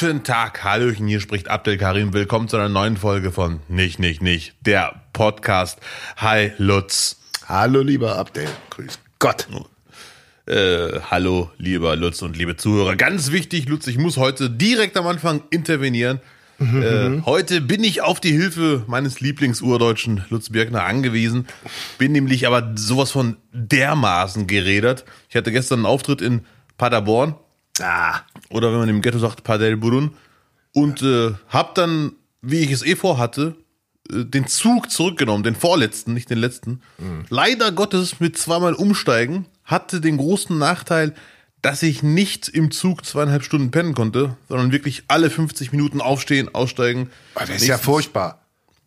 Guten Tag, Hallöchen, hier spricht Abdel Karim. Willkommen zu einer neuen Folge von Nicht, Nicht, Nicht, der Podcast. Hi, Lutz. Hallo, lieber Abdel. Grüß Gott. Äh, hallo, lieber Lutz und liebe Zuhörer. Ganz wichtig, Lutz, ich muss heute direkt am Anfang intervenieren. Äh, heute bin ich auf die Hilfe meines Lieblingsurdeutschen Lutz Birkner angewiesen. Bin nämlich aber sowas von dermaßen gerädert. Ich hatte gestern einen Auftritt in Paderborn Ah, oder wenn man im Ghetto sagt, Paderborn und äh, hab dann, wie ich es eh vorhatte, äh, den Zug zurückgenommen, den vorletzten, nicht den letzten. Leider Gottes mit zweimal umsteigen hatte den großen Nachteil, dass ich nicht im Zug zweieinhalb Stunden pennen konnte, sondern wirklich alle 50 Minuten aufstehen, aussteigen. aber das ist ja furchtbar.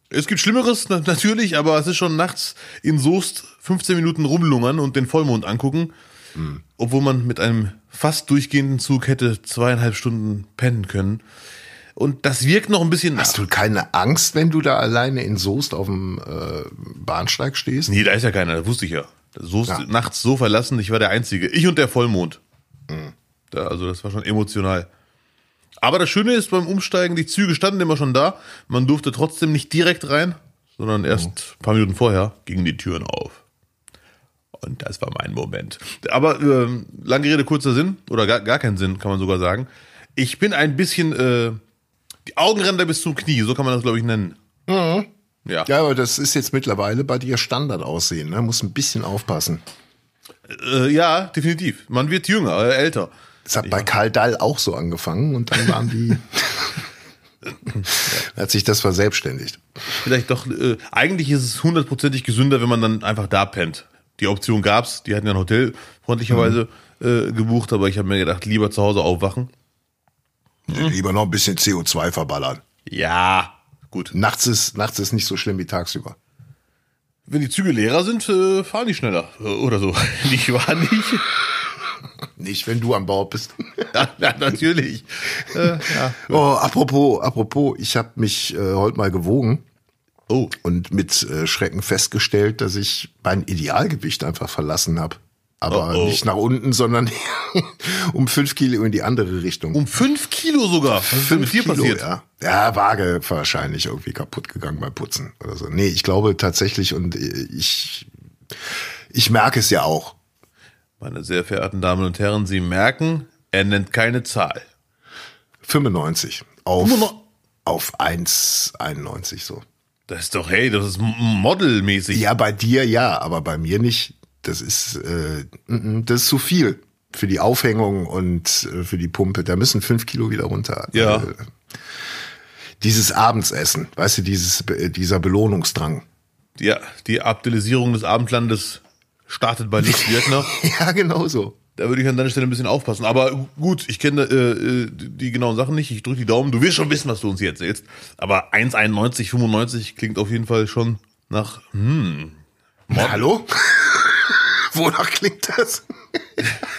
Es gibt Schlimmeres na- natürlich, aber es ist schon nachts in Soest 15 Minuten rumlungern und den Vollmond angucken, obwohl man mit einem fast durchgehenden Zug hätte zweieinhalb Stunden pennen können. Und das wirkt noch ein bisschen. Hast du keine Angst, wenn du da alleine in Soest auf dem äh, Bahnsteig stehst? Nee, da ist ja keiner, das wusste ich ja. Soest Ja. nachts so verlassen, ich war der Einzige. Ich und der Vollmond. Da, also das war schon emotional. Aber das Schöne ist beim Umsteigen, die Züge standen immer schon da. Man durfte trotzdem nicht direkt rein, sondern erst ein paar Minuten vorher gingen die Türen auf. Und das war mein Moment. Aber ähm, lange Rede, kurzer Sinn, oder gar, gar keinen Sinn, kann man sogar sagen. Ich bin ein bisschen, äh, die Augenränder bis zum Knie, so kann man das, glaube ich, nennen. Ja. Ja, aber das ist jetzt mittlerweile bei dir Standard aussehen. Ne? Muss ein bisschen aufpassen. Äh, ja, definitiv. Man wird jünger, äh, älter. Das hat bei Karl Dall auch so angefangen und dann waren die. hat sich das verselbstständigt. Vielleicht doch, äh, eigentlich ist es hundertprozentig gesünder, wenn man dann einfach da pennt. Die Option gab's, die hatten ja ein Hotel freundlicherweise äh, gebucht, aber ich habe mir gedacht, lieber zu Hause aufwachen. Lieber noch ein bisschen CO2 verballern. Ja, gut. Nachts ist, nachts ist nicht so schlimm wie tagsüber. Wenn die Züge leerer sind, äh, fahren die schneller. Äh, Oder so. Nicht wahr, nicht? Nicht, wenn du an Bord bist. ja, ja, natürlich. Äh, ja. Oh, apropos, apropos, ich habe mich äh, heute mal gewogen Oh, und mit äh, Schrecken festgestellt, dass ich mein Idealgewicht einfach verlassen habe. Aber Oh, oh. nicht nach unten, sondern um fünf Kilo in die andere Richtung. um fünf Kilo sogar. Was ist denn mit dir passiert? ja. Ja, Waage wahrscheinlich irgendwie kaputt gegangen beim Putzen oder so. Nee, ich glaube tatsächlich und äh, ich, ich merke es ja auch. Meine sehr verehrten Damen und Herren, Sie merken, er nennt keine Zahl. 95 auf, 95. auf 1,91 so. Das ist doch, hey, das ist modelmäßig. Ja, bei dir ja, aber bei mir nicht. Das ist, äh, das ist zu viel für die Aufhängung und äh, für die Pumpe. Da müssen fünf Kilo wieder runter. Ja. Äh, dieses Abendsessen, weißt du, dieses, äh, dieser Belohnungsdrang. Ja, die Abdelisierung des Abendlandes startet bei Lutz Birkner. Ja, genau so. Da würde ich an deiner Stelle ein bisschen aufpassen. Aber gut, ich kenne äh, äh, die genauen Sachen nicht. Ich drücke die Daumen. Du wirst schon wissen, was du uns hier erzählst. Aber 1,91, 95 klingt auf jeden Fall schon nach. Hm. Hallo? Wonach klingt das?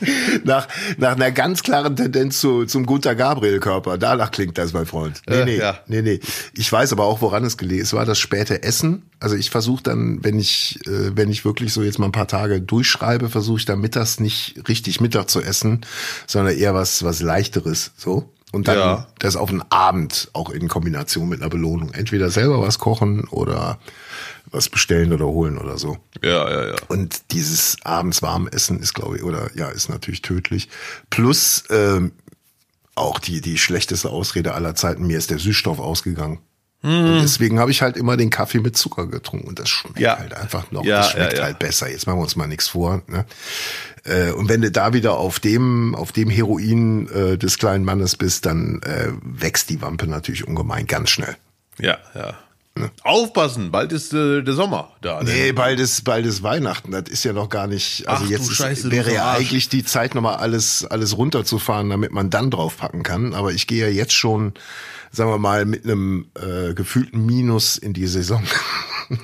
nach, nach einer ganz klaren Tendenz zu, zum Guter Gabriel-Körper. Danach klingt das, mein Freund. Nee, Äh, nee, ja. nee, nee. Ich weiß aber auch, woran es gelegen ist. Es war das späte Essen. Also ich versuche dann, wenn ich, äh, wenn ich wirklich so jetzt mal ein paar Tage durchschreibe, versuche ich dann mittags nicht richtig Mittag zu essen, sondern eher was, was leichteres, so. Und dann Ja. das auf den Abend auch in Kombination mit einer Belohnung. Entweder selber was kochen oder was bestellen oder holen oder so. Ja, ja, ja. Und dieses abends warm essen ist, glaube ich, oder ja, ist natürlich tödlich. Plus ähm, auch die, die schlechteste Ausrede aller Zeiten, mir ist der Süßstoff ausgegangen. Und deswegen habe ich halt immer den Kaffee mit Zucker getrunken. Und das schmeckt Ja. halt einfach noch. Ja, das schmeckt ja, ja. halt besser. Jetzt machen wir uns mal nichts vor. Ne? Äh, und wenn du da wieder auf dem, auf dem Heroin äh, des kleinen Mannes bist, dann äh, wächst die Wampe natürlich ungemein ganz schnell. Ja, ja. Aufpassen, bald ist äh, der Sommer da. Nee, bald ist, bald ist Weihnachten. Das ist ja noch gar nicht. Also Ach jetzt ist, Scheiße, wäre ja Arsch. eigentlich die Zeit, nochmal alles, alles runterzufahren, damit man dann draufpacken kann. Aber ich gehe ja jetzt schon, sagen wir mal, mit einem äh, gefühlten Minus in die Saison.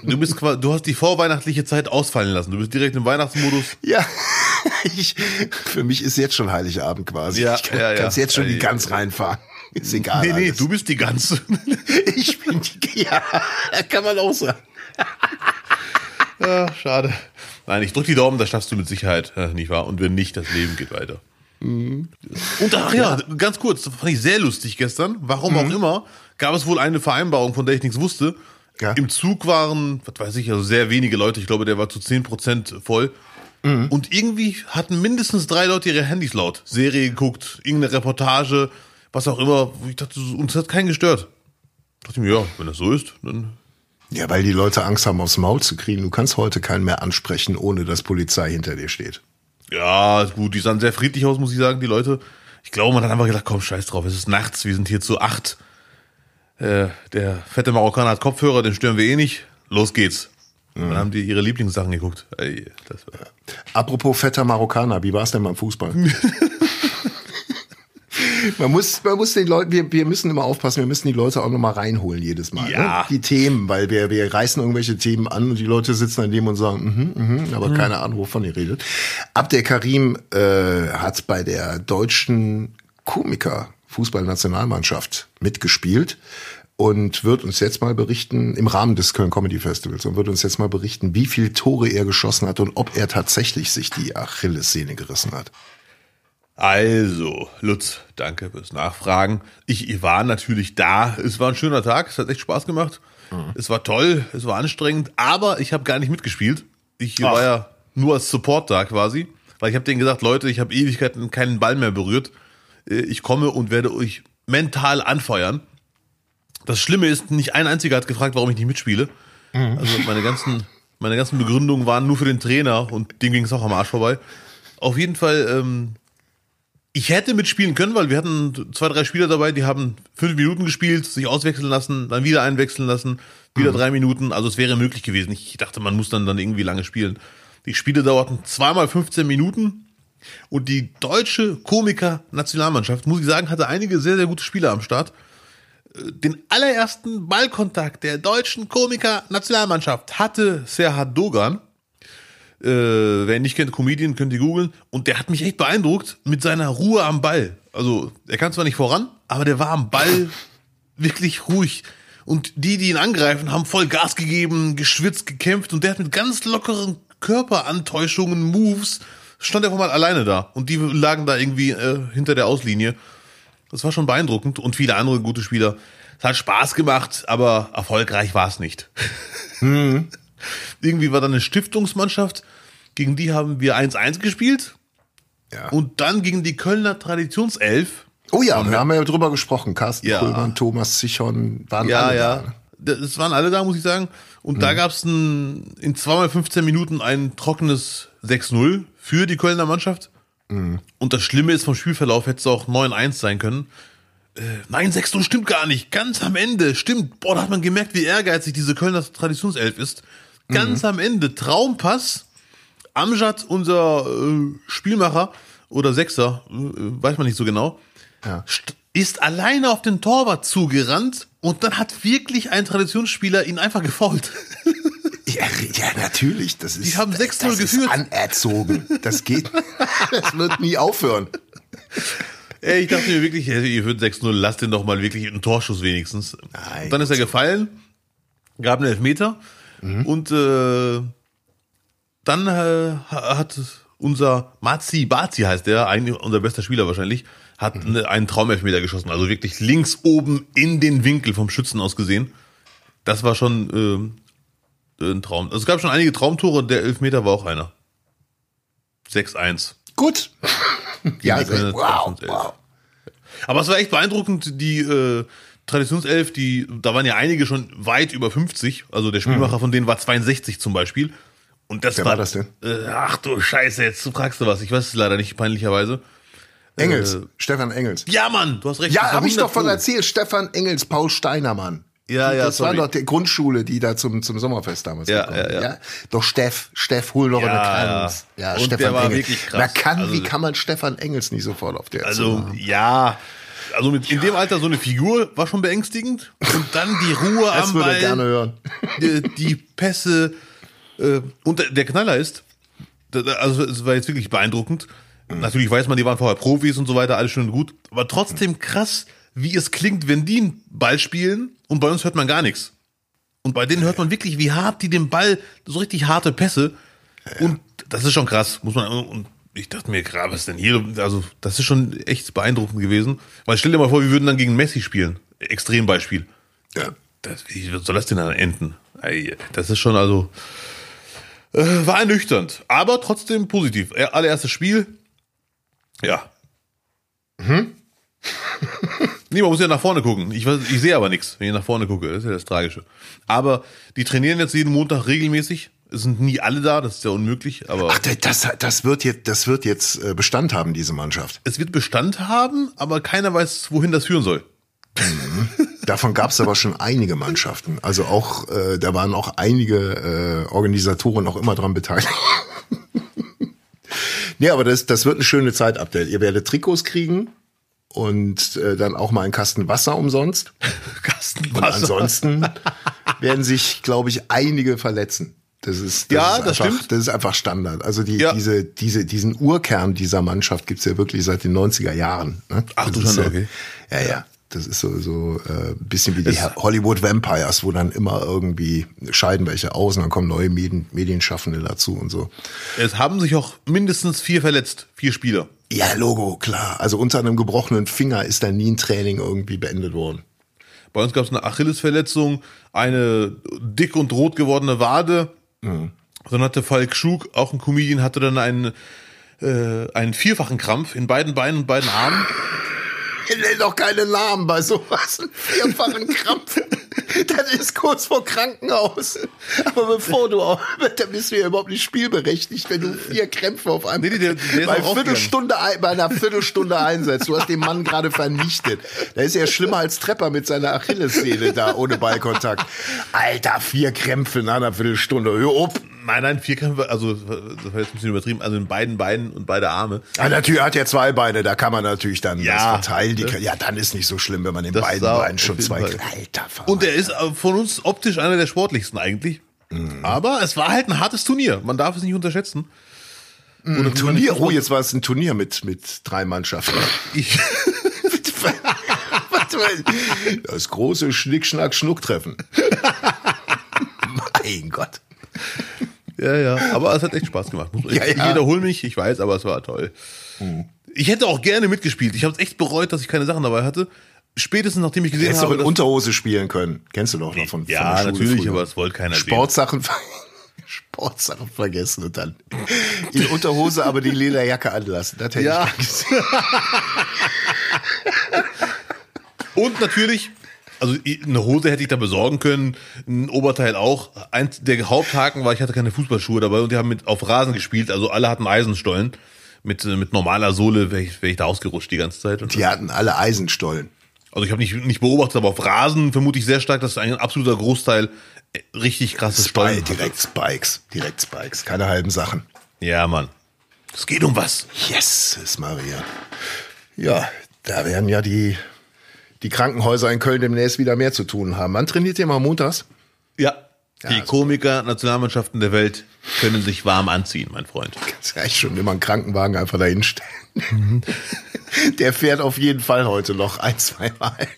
Du bist quasi, du hast die vorweihnachtliche Zeit ausfallen lassen. Du bist direkt im Weihnachtsmodus. ja, ich, für mich ist jetzt schon Heiligabend quasi. Ja, ich kann, ja, ja. kannst jetzt schon die Ja, Gans reinfahren. Ist egal. nee, nee, alles. du bist die Ganze. Ich bin die, ja, kann man auch sagen. ja, schade. Nein, ich drück die Daumen, das schaffst du mit Sicherheit, äh, nicht wahr? Und wenn nicht, das Leben geht weiter. Und ach ja, ganz kurz, das fand ich sehr lustig gestern. Warum Mhm. auch immer, gab es wohl eine Vereinbarung, von der ich nichts wusste. Ja. Im Zug waren, was weiß ich, also sehr wenige Leute. Ich glaube, der war zu 10% voll. Mhm. Und irgendwie hatten mindestens drei Leute ihre Handys laut. Serie geguckt, irgendeine Reportage, was auch immer. Ich dachte, uns hat keinen gestört. dachte ich mir, ja, wenn das so ist, dann Ja, weil die Leute Angst haben, aufs Maul zu kriegen. Du kannst heute keinen mehr ansprechen, ohne dass Polizei hinter dir steht. Ja, gut, die sahen sehr friedlich aus, muss ich sagen, die Leute. Ich glaube, man hat einfach gedacht, komm, scheiß drauf, es ist nachts, wir sind hier zu acht. Äh, der fette Marokkaner hat Kopfhörer, den stören wir eh nicht. Los geht's. Dann haben die ihre Lieblingssachen geguckt. Ey, das war, Apropos fetter Marokkaner, wie war es denn beim Fußball? man muss, man muss den Leuten, wir, wir müssen immer aufpassen, wir müssen die Leute auch nochmal reinholen jedes Mal. Ja. Ne? Die Themen, weil wir, wir reißen irgendwelche Themen an und die Leute sitzen daneben und sagen, mhm, mhm, aber keine Ahnung, wovon ihr redet. Abdel Karim äh, hat bei der deutschen Komiker Fußballnationalmannschaft mitgespielt und wird uns jetzt mal berichten, im Rahmen des Köln Comedy Festivals, und wird uns jetzt mal berichten, wie viel Tore er geschossen hat und ob er tatsächlich sich die Achillessehne gerissen hat. Also, Lutz, danke fürs Nachfragen. Ich war natürlich da. Es war ein schöner Tag. Es hat echt Spaß gemacht. Es war toll. Es war anstrengend. Aber ich habe gar nicht mitgespielt. Ich war ja nur als Support da quasi. Weil ich habe denen gesagt, Leute, ich habe Ewigkeiten keinen Ball mehr berührt. Äh, Ich komme und werde euch mental anfeuern. Das Schlimme ist, nicht ein einziger hat gefragt, warum ich nicht mitspiele. Also meine ganzen, meine ganzen Begründungen waren nur für den Trainer und dem ging es auch am Arsch vorbei. Auf jeden Fall, ähm, ich hätte mitspielen können, weil wir hatten zwei, drei Spieler dabei, die haben fünf Minuten gespielt, sich auswechseln lassen, dann wieder einwechseln lassen, wieder drei Minuten. Also es wäre möglich gewesen. Ich dachte, man muss dann, dann irgendwie lange spielen. Die Spiele dauerten zweimal 15 Minuten. Und die deutsche Komiker-Nationalmannschaft, muss ich sagen, hatte einige sehr, sehr gute Spieler am Start. Äh, Den allerersten Ballkontakt der deutschen Komiker-Nationalmannschaft hatte Serhat Dogan. Äh, wer ihn nicht kennt, Comedian, könnt ihr googeln. Und der hat mich echt beeindruckt mit seiner Ruhe am Ball. Also, er kann zwar nicht voran, aber der war am Ball wirklich ruhig. Und die, die ihn angreifen, haben voll Gas gegeben, geschwitzt, gekämpft. Und der hat mit ganz lockeren Körperantäuschungen, Moves, stand er mal alleine da. Und die lagen da irgendwie äh, hinter der Auslinie. Das war schon beeindruckend. Und viele andere gute Spieler. Es hat Spaß gemacht, aber erfolgreich war es nicht. Irgendwie war da eine Stiftungsmannschaft, gegen die haben wir 1-1 gespielt. Ja. Und dann gegen die Kölner Traditionself. oh ja, wir haben ja drüber gesprochen. Carsten Ja. Kuhlmann, Thomas Zichon waren Ja, alle ja. da. ne? Das waren alle da, muss ich sagen. Und da gab es in 2 mal 15 Minuten ein trockenes 6-0 für die Kölner Mannschaft. Und das Schlimme ist, vom Spielverlauf hätte es auch 9-1 sein können. Äh, nein, 6-0 stimmt gar nicht. Ganz am Ende, stimmt. Boah, da hat man gemerkt, wie ehrgeizig diese Kölner Traditionself ist. Ganz am Ende, Traumpass. Amjad, unser äh, Spielmacher oder Sechser, äh, weiß man nicht so genau, Ja. st- ist alleine auf den Torwart zugerannt und dann hat wirklich ein Traditionsspieler ihn einfach gefault. Ja, ja, natürlich. Das ist, Die haben das, 6-0 das ist geführt. anerzogen. Das geht. das wird nie aufhören. Ey, ich dachte mir wirklich, ey, ihr würdet 6-0, lasst den doch mal wirklich einen Torschuss wenigstens. Nein. Dann ist er gefallen, gab einen Elfmeter und äh, dann äh, hat unser Mazi Bazi heißt der, eigentlich unser bester Spieler wahrscheinlich, hat eine, einen Traumelfmeter geschossen, also wirklich links oben in den Winkel vom Schützen aus gesehen. Das war schon ähm, ein Traum. Also es gab schon einige Traumtore, der Elfmeter war auch einer. 6-1. Gut. ja, Kölner wow, wow. Aber es war echt beeindruckend, die äh, Traditionself, die, da waren ja einige schon weit über 50. Also der Spielmacher von denen war 62 zum Beispiel. Und das Wer war, war das denn? Äh, ach du Scheiße, jetzt fragst du was. Ich weiß es leider nicht, peinlicherweise. Engels. Äh, Stefan Engels. Ja, Mann, du hast recht. Ja, habe ich 100 doch von erzählt. Stefan Engels, Paul Steinermann. Ja, ja, Das sorry. war doch die Grundschule, die da zum, zum Sommerfest damals Ja, gekommen ja, ja. ist. Doch Steff, Steff, hol doch Ja, eine ja. Kranz. Ja, Und Stefan der war Engels. wirklich krass. Man kann, Also- wie kann man Stefan Engels nicht sofort auf der Also, ja. Also mit, in dem Alter so eine Figur war schon beängstigend. Und dann die Ruhe Das am würde er Ball. gerne hören. die, die Pässe. Äh, und der- Knaller ist, also es war jetzt wirklich beeindruckend. Natürlich weiß man, die waren vorher Profis und so weiter, alles schön und gut. Aber trotzdem krass, wie es klingt, wenn die einen Ball spielen und bei uns hört man gar nichts. Und bei denen hört man wirklich, wie hart die den Ball, so richtig harte Pässe. Und das ist schon krass, muss man, und ich dachte mir gerade, was denn hier? Also, das ist schon echt beeindruckend gewesen. Weil stell dir mal vor, wir würden dann gegen Messi spielen. Extrembeispiel. Ja. Das, wie soll das denn dann enden? Das ist schon also. Äh, war ernüchternd, aber trotzdem positiv. Allererstes Spiel. Ja. Hm? nee, man muss ja nach vorne gucken. Ich, weiß, ich sehe aber nichts, wenn ich nach vorne gucke. Das ist ja das Tragische. Aber die trainieren jetzt jeden Montag regelmäßig. Es sind nie alle da, das ist ja unmöglich, aber Ach, das, das wird jetzt, das wird jetzt äh, Bestand haben, diese Mannschaft. es wird Bestand haben, aber keiner weiß, wohin das führen soll. Davon gab es aber schon einige Mannschaften. Also auch, äh, da waren auch einige äh, Organisatoren auch immer dran beteiligt. nee, aber das, das wird eine schöne Zeit-Update. Ihr werdet Trikots kriegen und äh, dann auch mal einen Kasten Wasser umsonst. Kasten Und ansonsten werden sich, glaube ich, einige verletzen. Das ist, das Ja, ist das einfach, stimmt. Das ist einfach Standard. Also die, Ja. diese, diese, diesen Urkern dieser Mannschaft gibt's ja wirklich seit den 90er Jahren. Ne? Ach, du Schande, ja, okay. Ja, ja. Das ist so, so äh, ein bisschen wie die Es- Hollywood Vampires, wo dann immer irgendwie scheiden welche aus und dann kommen neue Medien, Medienschaffende dazu und so. Es haben sich auch mindestens vier verletzt. Vier Spieler. Ja, Logo, klar. Also unter einem gebrochenen Finger ist da nie ein Training irgendwie beendet worden. Bei uns gab es eine Achillesverletzung, eine dick und rot gewordene Wade. Dann hatte Falk Schug, auch ein Comedian, hatte dann einen, äh, einen vierfachen Krampf in beiden Beinen und beiden Armen. Nenn doch keine Namen bei sowas. Einen vierfachen Krampf. Das ist kurz vor Krankenhaus. Aber bevor du auch, da bist du ja überhaupt nicht spielberechtigt, wenn du vier Krämpfe auf einmal Nee, der- der bei, Viertelstunde, ein- bei einer Viertelstunde einsetzt. Du hast den Mann gerade vernichtet. Da ist er schlimmer als Trepper mit seiner Achillessehne da ohne Ballkontakt. Alter, vier Krämpfe in einer Viertelstunde. Hör auf. Nein, nein, vier Kämpfe, also das war jetzt ein bisschen übertrieben, also in beiden Beinen und beide Arme. Ja, natürlich hat er zwei Beine, da kann man natürlich dann Ja. das verteilen. Die, ja, dann ist nicht so schlimm, wenn man in Das beiden Beinen schon zwei. Alter, Und er ist äh, von uns optisch einer der sportlichsten eigentlich. Aber es war halt ein hartes Turnier. Man darf es nicht unterschätzen. Oder wie Turnier, oh, jetzt war es ein Turnier mit, mit drei Mannschaften. Ich. Das große Schnick-Schnack-Schnuck-Treffen. mein Gott. Ja, ja, aber es hat echt Spaß gemacht. Muss- Ja, ich ja. wiederhole mich, ich weiß, aber es war toll. Ich hätte auch gerne mitgespielt. Ich habe es echt bereut, dass ich keine Sachen dabei hatte. Spätestens nachdem ich gesehen Hättest du habe, auch in Unterhose spielen können. Kennst du doch noch von, ja, von natürlich, früher. aber es wollte keiner sehen. Sportsachen, Sportsachen vergessen und dann in Unterhose aber die Lederjacke anlassen. Das hätte Ja. ich gesehen. Und natürlich, also eine Hose hätte ich da besorgen können, ein Oberteil auch. Eins der Haupthaken war, ich hatte keine Fußballschuhe dabei und die haben mit auf Rasen gespielt, also alle hatten Eisenstollen. Mit, äh, mit normaler Sohle wäre ich, wär ich da ausgerutscht die ganze Zeit. Die hatten alle Eisenstollen. also ich habe nicht, nicht beobachtet, aber auf Rasen vermute ich sehr stark, dass ein absoluter Großteil äh, richtig krasse Stollen Spike, hatte. direkt Spikes. Direkt Spikes. Keine halben Sachen. Ja, Mann. Es geht um was. Yes, ist Maria. Ja, da werden ja die, die Krankenhäuser in Köln demnächst wieder mehr zu tun haben. Wann trainiert ihr mal montags? Ja. Die Komiker, Nationalmannschaften der Welt können sich warm anziehen, mein Freund. Kannst ja echt schon immer einen Krankenwagen einfach dahin stellen. Der fährt auf jeden Fall heute noch ein, zwei Mal.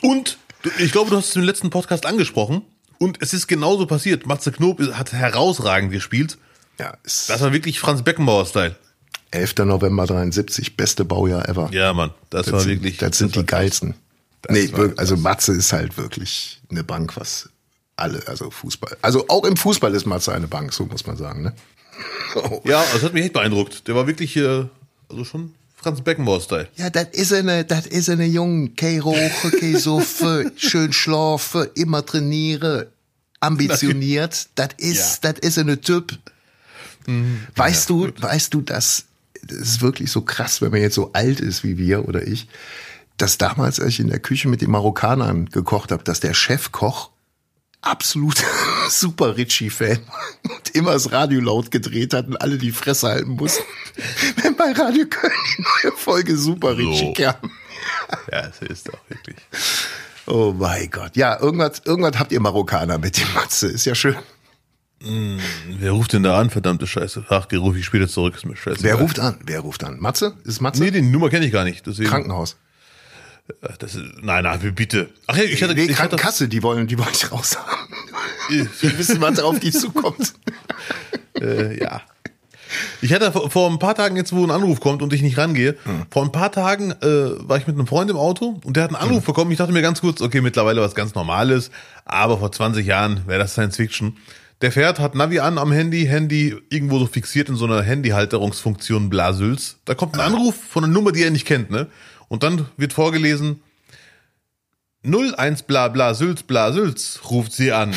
Und ich glaube, du hast es im letzten Podcast angesprochen. Und es ist genauso passiert. Matze Knob hat herausragend gespielt. Ja, Das war wirklich Franz Beckenbauer-Style. 11. November 73, beste Baujahr ever. Ja, Mann. Das, das war sind, wirklich. Das sind war die geilsten. Das Nee, also Matze ist halt wirklich eine Bank, was alle, also Fußball. Also auch im Fußball ist Matze eine Bank, so muss man sagen, ne? Ja, das hat mich echt beeindruckt. Der war wirklich, äh, also schon Franz Beckenbauer-Style. Ja, das ist eine, das ist eine Jung. Kei rauche, kei suffe, schön schlafe, immer trainiere, ambitioniert. Das ist, das ist eine Typ. Weißt du, weißt du, dass das ist wirklich so krass, wenn man jetzt so alt ist wie wir oder ich, dass damals, als ich in der Küche mit den Marokkanern gekocht habe, dass der Chefkoch absolut super Ritchie-Fan und immer das Radio laut gedreht hat und alle die Fresse halten mussten, wenn bei Radio Köln die neue Folge Super Ritchie So. kam. Ja, es ist auch wirklich. Oh mein Gott. Ja, irgendwas, irgendwas habt ihr Marokkaner mit dem Matze. Ist ja schön. Wer ruft denn da an, verdammte Scheiße? Ach, die rufe ich später zurück, ist mir scheiße. Wer ruft an? Wer ruft an? Matze? Ist Matze? Nee, die Nummer kenne ich gar nicht. Deswegen, Krankenhaus. Das ist, nein, nein, bitte. Ach ja, ich hatte, nee, ich hatte Krankenkasse, die wollen, die wollen dich raus haben. Die wissen, was auf die zukommt. äh, ja. Ich hatte vor, vor ein paar Tagen jetzt, wo ein Anruf kommt und ich nicht rangehe, Hm. vor ein paar Tagen äh, war ich mit einem Freund im Auto und der hat einen Anruf bekommen. Ich dachte mir ganz kurz, okay, mittlerweile was ganz Normales, aber vor 20 Jahren wäre das Science Fiction. Der fährt, hat Navi an am Handy, Handy irgendwo so fixiert in so einer Handyhalterungsfunktion Blasüls. Da kommt ein Anruf von einer Nummer, die er nicht kennt, ne? Und dann wird vorgelesen, 01 bla bla Sülz bla Sülz ruft sie an.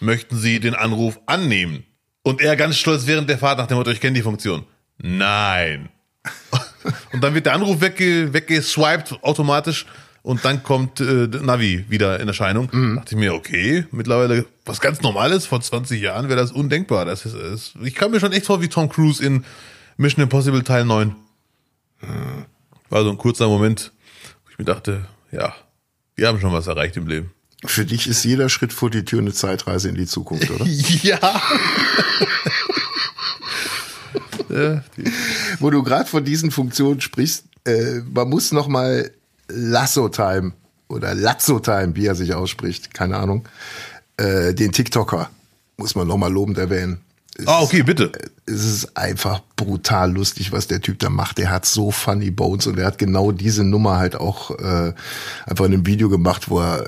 Möchten Sie den Anruf annehmen? Und er ganz stolz während der Fahrt nach dem Motto, ich kenne die Funktion. Nein. Und dann wird der Anruf wegge weggeswiped automatisch und dann kommt äh, Navi wieder in Erscheinung. Dachte ich mir, okay, mittlerweile was ganz Normales, vor 20 Jahren wäre das undenkbar. Das ist, ist, ich kam mir schon echt vor wie Tom Cruise in Mission Impossible Teil 9. War so ein kurzer Moment, wo ich mir dachte, ja, wir haben schon was erreicht im Leben. Für dich ist jeder Schritt vor die Tür eine Zeitreise in die Zukunft, oder? Ja. Wo du gerade von diesen Funktionen sprichst, äh, man muss noch mal Lasso Time oder Lazzo Time, wie er sich ausspricht, keine Ahnung, äh, den TikToker muss man noch mal lobend erwähnen. Es ah, okay, bitte. es ist einfach brutal lustig, was der Typ da macht. Der hat so funny Bones und er hat genau diese Nummer halt auch äh, einfach in einem Video gemacht, wo er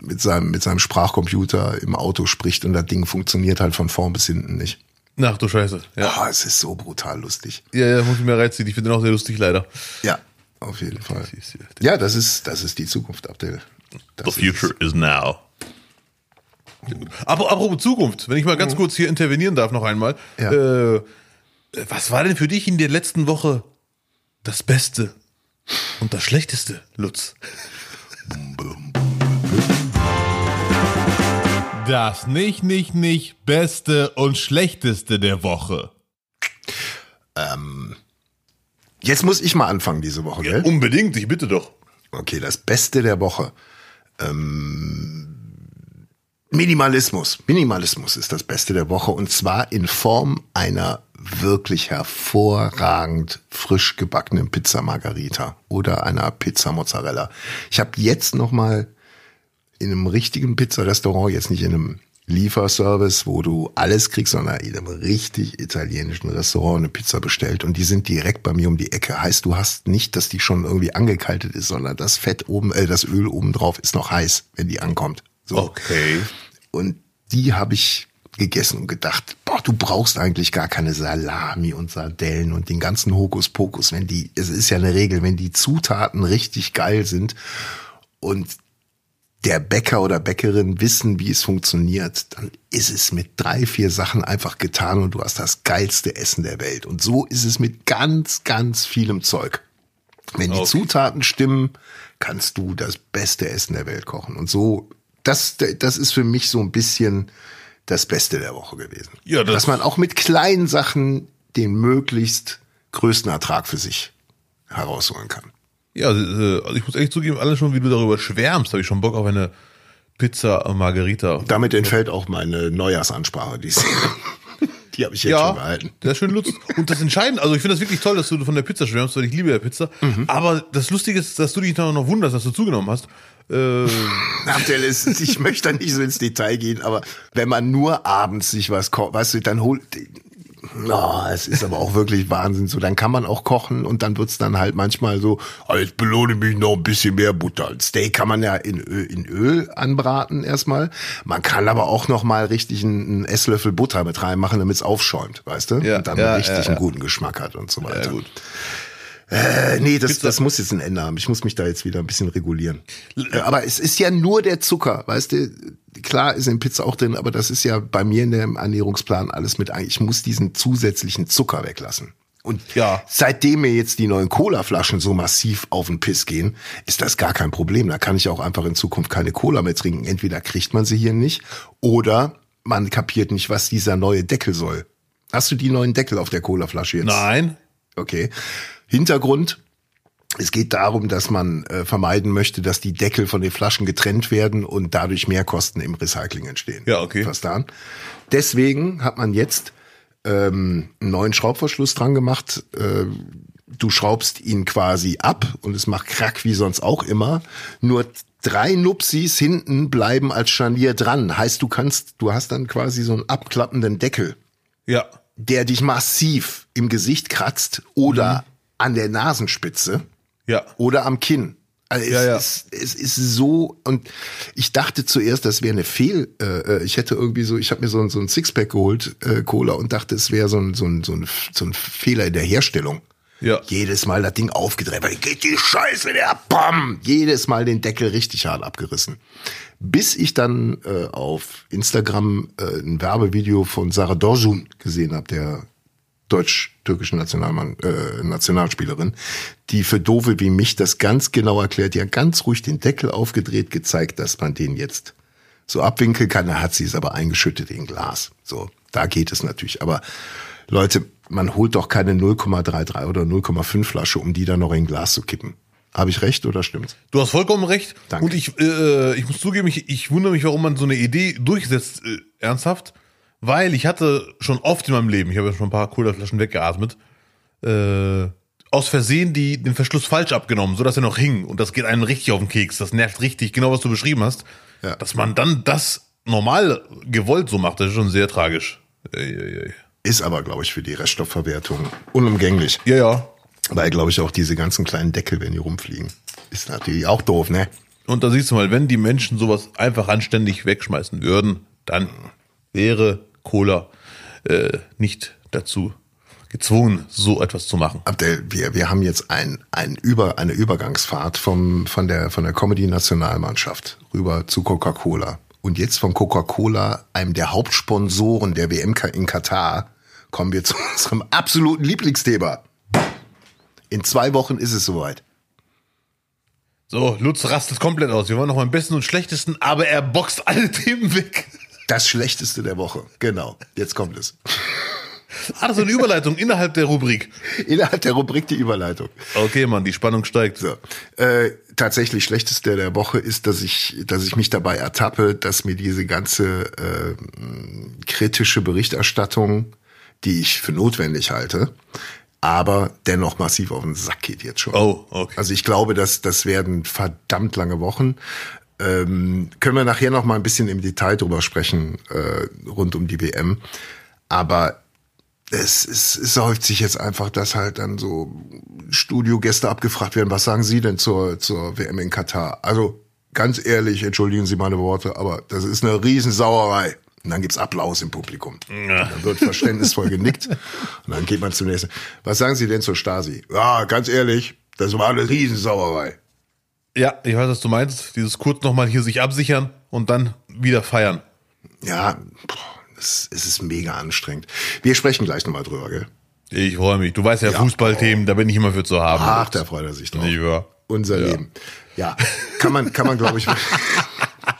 mit seinem mit seinem Sprachcomputer im Auto spricht und das Ding funktioniert halt von vorn bis hinten nicht. Ach du Scheiße. Ja, Ah, es ist so brutal lustig. ja, ja muss ich mir reinziehen. Ich finde den auch sehr lustig, leider. Ja, auf jeden Fall. Ja, das ist das ist die Zukunft, Abdel. Das The future is now. Aber apropos Zukunft, wenn ich mal ganz kurz hier intervenieren darf noch einmal. Ja. Äh, was war denn für dich in der letzten Woche das Beste und das Schlechteste, Lutz? Das nicht, nicht, nicht Beste und Schlechteste der Woche. Jetzt muss ich mal anfangen diese Woche, gell? Unbedingt, ich bitte doch. Okay, das Beste der Woche. Ähm, Minimalismus. Minimalismus ist das Beste der Woche und zwar in Form einer wirklich hervorragend frisch gebackenen Pizza Margarita oder einer Pizza Mozzarella. Ich habe jetzt noch mal in einem richtigen Pizzarestaurant, jetzt nicht in einem Lieferservice, wo du alles kriegst, sondern in einem richtig italienischen Restaurant eine Pizza bestellt und die sind direkt bei mir um die Ecke. Heißt, du hast nicht, dass die schon irgendwie angekaltet ist, sondern das Fett oben, äh, das Öl oben drauf ist noch heiß, wenn die ankommt. So. Okay. Und die habe ich gegessen und gedacht, boah, du brauchst eigentlich gar keine Salami und Sardellen und den ganzen Hokuspokus, wenn die, es ist ja eine Regel, wenn die Zutaten richtig geil sind und der Bäcker oder Bäckerin wissen, wie es funktioniert, dann ist es mit drei, vier Sachen einfach getan und du hast das geilste Essen der Welt. Und so ist es mit ganz, ganz vielem Zeug. Wenn die Okay. Zutaten stimmen, kannst du das beste Essen der Welt kochen. Und so, das, das ist für mich so ein bisschen das Beste der Woche gewesen. Ja, das- Dass man auch mit kleinen Sachen den möglichst größten Ertrag für sich herausholen kann. Ja, äh, also ich muss echt zugeben, alle schon, wie du darüber schwärmst, habe ich schon Bock auf eine Pizza Margarita. Damit entfällt auch meine Neujahrsansprache. Die, die habe ich jetzt schon gehalten. sehr schön Lutz. Und das Entscheidende, also ich finde das wirklich toll, dass du von der Pizza schwärmst, weil ich liebe ja Pizza. Mhm. Aber das Lustige ist, dass du dich dann noch wunderst, dass du zugenommen hast. Äh, Abdel ist, ich möchte da nicht so ins Detail gehen, aber wenn man nur abends sich was kocht, weißt du, dann holt, oh, es ist aber auch wirklich Wahnsinn so, dann kann man auch kochen und dann wird's dann halt manchmal so, oh, jetzt belohne mich noch ein bisschen mehr Butter. Ein Steak kann man ja in Öl, in Öl anbraten erstmal. Man kann aber auch noch mal richtig einen, einen Esslöffel Butter mit reinmachen, damit's aufschäumt, weißt du? Ja, und dann ja, richtig ja, ja. einen guten Geschmack hat und so weiter. ja, gut. Äh, nee, das, das muss jetzt ein Ende haben. Ich muss mich da jetzt wieder ein bisschen regulieren. Äh, Aber es ist ja nur der Zucker, weißt du? Klar ist in Pizza auch drin, aber das ist ja bei mir in dem Ernährungsplan alles mit ein. Ich muss diesen zusätzlichen Zucker weglassen. Und Ja. seitdem mir jetzt die neuen Cola-Flaschen so massiv auf den Piss gehen, ist das gar kein Problem. Da kann ich auch einfach in Zukunft keine Cola mehr trinken. Entweder kriegt man sie hier nicht oder man kapiert nicht, was dieser neue Deckel soll. Hast du die neuen Deckel auf der Cola-Flasche jetzt? Nein. Okay. Hintergrund. Es geht darum, dass man äh, vermeiden möchte, dass die Deckel von den Flaschen getrennt werden und dadurch mehr Kosten im Recycling entstehen. Ja, okay. Verstanden? Deswegen hat man jetzt ähm, einen neuen Schraubverschluss dran gemacht. Äh, du schraubst ihn quasi ab und es macht Krack wie sonst auch immer. Nur drei Nupsis hinten bleiben als Scharnier dran. Heißt, du kannst, du hast dann quasi so einen abklappenden Deckel. Ja. Der dich massiv im Gesicht kratzt oder an der Nasenspitze Ja. oder am Kinn. Also es, Ja, ja. Ist, es ist so und ich dachte zuerst, das wäre eine Fehl. Äh, äh, ich hätte irgendwie so, ich habe mir so, ein- so ein Sixpack geholt, äh, Cola und dachte, es wäre so ein, so, ein, so, ein, so ein Fehler in der Herstellung. Ja. Jedes Mal das Ding aufgedreht, weil geht die Scheiße der Bam! Jedes Mal den Deckel richtig hart abgerissen. Bis ich dann äh, auf Instagram äh, ein Werbevideo von Sarah Dorsun gesehen habe, der deutsch-türkischen Nationalmann, äh, Nationalspielerin, die für Dove wie mich das ganz genau erklärt. Die hat ganz ruhig den Deckel aufgedreht, gezeigt, dass man den jetzt so abwinkeln kann. Da hat sie es aber eingeschüttet in Glas. So, da geht es natürlich. Aber Leute, man holt doch keine 0,33 oder 0,5 Flasche, um die dann noch in Glas zu kippen. Habe ich recht oder stimmt's? Du hast vollkommen recht. Danke. Und ich, äh, ich muss zugeben, ich, ich wundere mich, warum man so eine Idee durchsetzt, äh, ernsthaft. Weil ich hatte schon oft in meinem Leben, ich habe ja schon ein paar Colaflaschen weggeatmet, äh, aus Versehen die, den Verschluss falsch abgenommen, sodass er noch hing. Und das geht einem richtig auf den Keks. Das nervt richtig, genau was du beschrieben hast. Ja. Dass man dann das normal gewollt so macht, das ist schon sehr tragisch. Ey. Ist aber, glaube ich, für die Reststoffverwertung unumgänglich. Ja, ja. Weil, glaube ich, auch diese ganzen kleinen Deckel, wenn die rumfliegen, ist natürlich auch doof, ne? Und da siehst du mal, wenn die Menschen sowas einfach anständig wegschmeißen würden, dann wäre Cola äh, nicht dazu gezwungen, so etwas zu machen. Abdel, wir, wir haben jetzt ein, ein Über, eine Übergangsfahrt vom, von der, von der Comedy-Nationalmannschaft rüber zu Coca-Cola. Und jetzt von Coca-Cola, einem der Hauptsponsoren der WM in Katar, kommen wir zu unserem absoluten Lieblingsthema. In zwei Wochen ist es soweit. So, Lutz rastet komplett aus. Wir waren noch beim besten und schlechtesten, aber er boxt alle Themen weg. Das Schlechteste der Woche. Genau. Jetzt kommt es. Ah, das ist eine Überleitung innerhalb der Rubrik. Innerhalb der Rubrik die Überleitung. Okay, Mann, die Spannung steigt. So. Äh, tatsächlich schlechteste der Woche ist, dass ich, dass ich mich dabei ertappe, dass mir diese ganze äh, kritische Berichterstattung, die ich für notwendig halte, aber dennoch massiv auf den Sack geht jetzt schon. Oh, okay. Also ich glaube, dass das werden verdammt lange Wochen. Ähm, können wir nachher noch mal ein bisschen im Detail drüber sprechen äh, rund um die WM. Aber es, es, es häuft sich jetzt einfach, dass halt dann so Studiogäste abgefragt werden, was sagen Sie denn zur, zur WM in Katar? Also ganz ehrlich, entschuldigen Sie meine Worte, aber das ist eine Riesensauerei. Und dann gibt's Applaus im Publikum. Ja. Dann wird verständnisvoll genickt. Und dann geht man zum nächsten. Was sagen Sie denn zur Stasi? Ja, ganz ehrlich, das war eine Riesensauerei. Ja, ich weiß, was du meinst. Dieses kurz nochmal hier sich absichern und dann wieder feiern. Ja, boah, es, es ist mega anstrengend. Wir sprechen gleich nochmal drüber, gell? Ich freue mich. Du weißt ja, Ja. Fußballthemen, da bin ich immer für zu haben. Ach, da freut er sich drauf. Ja. Unser Ja. Leben. Ja, kann man, kann man, glaube ich,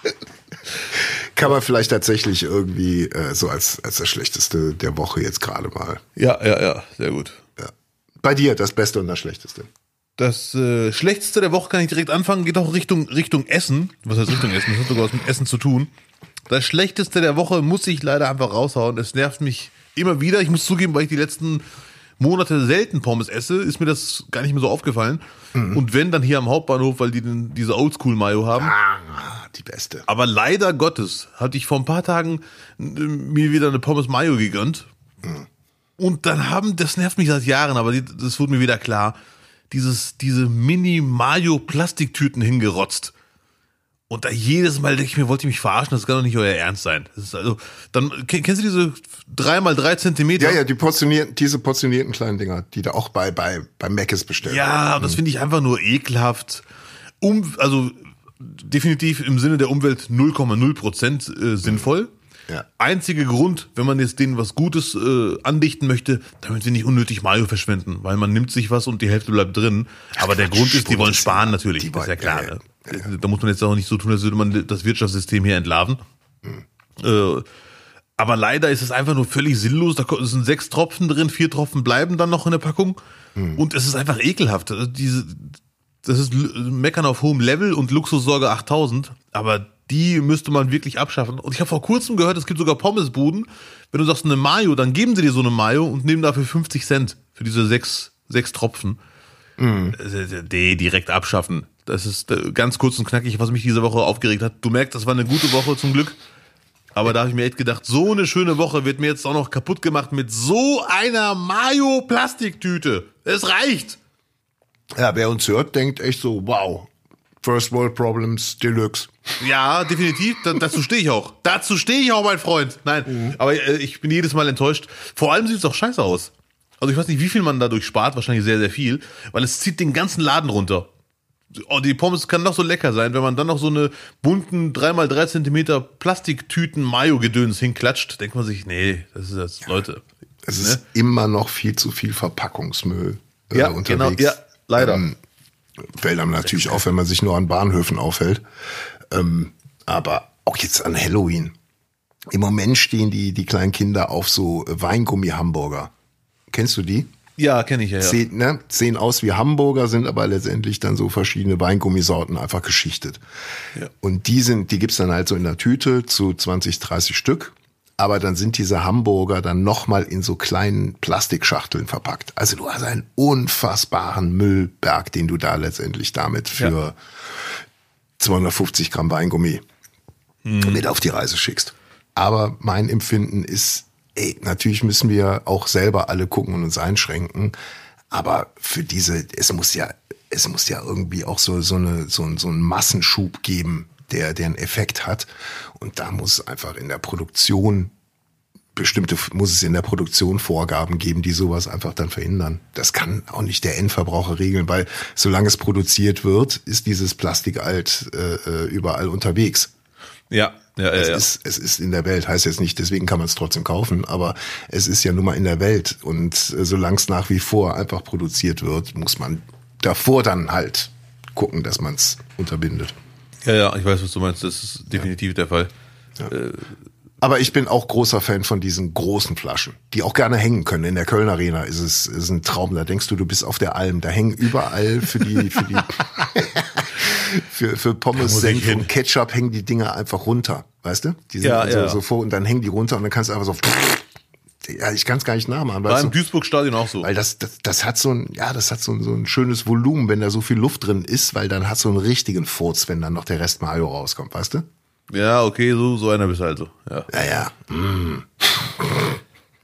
kann man vielleicht tatsächlich irgendwie äh, so als, als das Schlechteste der Woche jetzt gerade mal. Ja, ja, ja, sehr gut. Ja. Bei dir das Beste und das Schlechteste. Das äh, Schlechteste der Woche kann ich direkt anfangen, geht auch Richtung, Richtung Essen. Was heißt Richtung Essen? Das hat sogar was mit Essen zu tun. Das Schlechteste der Woche muss ich leider einfach raushauen. Es nervt mich immer wieder. Ich muss zugeben, weil ich die letzten Monate selten Pommes esse, ist mir das gar nicht mehr so aufgefallen. Und wenn, dann hier am Hauptbahnhof, weil die den, diese Oldschool-Mayo haben. Ah, die Beste. Aber leider Gottes hatte ich vor ein paar Tagen äh, mir wieder eine Pommes Mayo gegönnt. Und dann haben, das nervt mich seit Jahren, aber die, das wurde mir wieder klar, dieses, diese Mini-Mayo-Plastiktüten hingerotzt. Und da jedes Mal denke ich mir, wollt ihr mich verarschen? Das kann doch nicht euer Ernst sein. Das ist also, dann, ken- kennst du diese drei mal drei Zentimeter? Ja, ja, die portionierten, diese portionierten kleinen Dinger, die da auch bei, bei, bei Mc's bestellt werden. Ja, und das finde ich einfach nur ekelhaft. Um, also definitiv im Sinne der Umwelt 0,0 Prozent äh, sinnvoll. Ja. Einziger Grund, wenn man jetzt denen was Gutes äh, andichten möchte, damit sie nicht unnötig Mayo verschwenden, weil man nimmt sich was und die Hälfte bleibt drin. Aber der Quatsch, Grund ist, die wollen sparen natürlich, die das ist ja wollen- klar. ja, ne? Da muss man jetzt auch nicht so tun, als würde man das Wirtschaftssystem hier entlarven. Äh, aber leider ist es einfach nur völlig sinnlos. Da sind sechs Tropfen drin, vier Tropfen bleiben dann noch in der Packung. Und es ist einfach ekelhaft. Also diese, das ist Meckern auf hohem Level und Luxussorge 8000. Aber die müsste man wirklich abschaffen. Und ich habe vor kurzem gehört, es gibt sogar Pommesbuden. Wenn du sagst eine Mayo, dann geben sie dir so eine Mayo und nehmen dafür 50 Cent für diese sechs, sechs Tropfen. Äh, Die direkt abschaffen. Das ist äh, ganz kurz und knackig, was mich diese Woche aufgeregt hat. Du merkst, das war eine gute Woche zum Glück. Aber da habe ich mir echt gedacht, so eine schöne Woche wird mir jetzt auch noch kaputt gemacht mit so einer Mayo-Plastiktüte. Es reicht. Ja, wer uns hört, denkt echt so, wow, First World Problems Deluxe. Ja, definitiv. Da, dazu stehe ich auch. Dazu stehe ich auch, mein Freund. Nein, mhm. aber äh, ich bin jedes Mal enttäuscht. Vor allem sieht es auch scheiße aus. Also ich weiß nicht, wie viel man dadurch spart, wahrscheinlich sehr, sehr viel, weil es zieht den ganzen Laden runter. Oh, die Pommes kann noch so lecker sein, wenn man dann noch so eine bunten 3x3 Zentimeter Plastiktüten Mayo-Gedöns hinklatscht, denkt man sich, nee, das ist das, Leute. Es ne? ist immer noch viel zu viel Verpackungsmüll äh, ja, unterwegs. Genau, ja, leider. Ähm, fällt einem natürlich auf, wenn man sich nur an Bahnhöfen aufhält. Ähm, aber auch jetzt an Halloween. Im Moment stehen die, die kleinen Kinder auf so Weingummi-Hamburger. Kennst du die? Ja, kenne ich ja. ja. Sehen, ne, sehen aus wie Hamburger, sind aber letztendlich dann so verschiedene Weingummisorten einfach geschichtet. Ja. Und die sind, die gibt's dann halt so in der Tüte zu 20, 30 Stück. Aber dann sind diese Hamburger dann nochmal in so kleinen Plastikschachteln verpackt. Also du hast einen unfassbaren Müllberg, den du da letztendlich damit für ja. 250 Gramm Weingummi hm. mit auf die Reise schickst. Aber mein Empfinden ist, ey, natürlich müssen wir auch selber alle gucken und uns einschränken. Aber für diese, es muss ja, es muss ja irgendwie auch so, so eine, so, so einen Massenschub geben, der, der einen Effekt hat. Und da muss einfach in der Produktion bestimmte, muss es in der Produktion Vorgaben geben, die sowas einfach dann verhindern. Das kann auch nicht der Endverbraucher regeln, weil solange es produziert wird, ist dieses Plastik alt äh, äh überall unterwegs. Ja, ja, es ja, Ist, es ist in der Welt, heißt jetzt nicht, deswegen kann man es trotzdem kaufen, aber es ist ja nun mal in der Welt. Und äh, solange es nach wie vor einfach produziert wird, muss man davor dann halt gucken, dass man es unterbindet. Ja, ja, ich weiß, was du meinst. Das ist definitiv ja. der Fall. Ja. Äh, aber ich bin auch großer Fan von diesen großen Flaschen, die auch gerne hängen können. In der Köln Arena ist es ist ein Traum. Da denkst du, du bist auf der Alm. Da hängen überall für die für die für, für Pommes, Senf und Ketchup hängen die Dinger einfach runter, weißt du? Die sind ja, also ja. so vor und dann hängen die runter und dann kannst du einfach so ja, ich kann es gar nicht nachmachen. War im Duisburg-Stadion auch so. Weil das, das, das hat so ein, ja, das hat so ein, so ein schönes Volumen, wenn da so viel Luft drin ist, weil dann hat so einen richtigen Furz, wenn dann noch der Rest Mayo rauskommt, weißt du? Ja, okay, so, so einer bist also. Ja, ja. ja. Mm.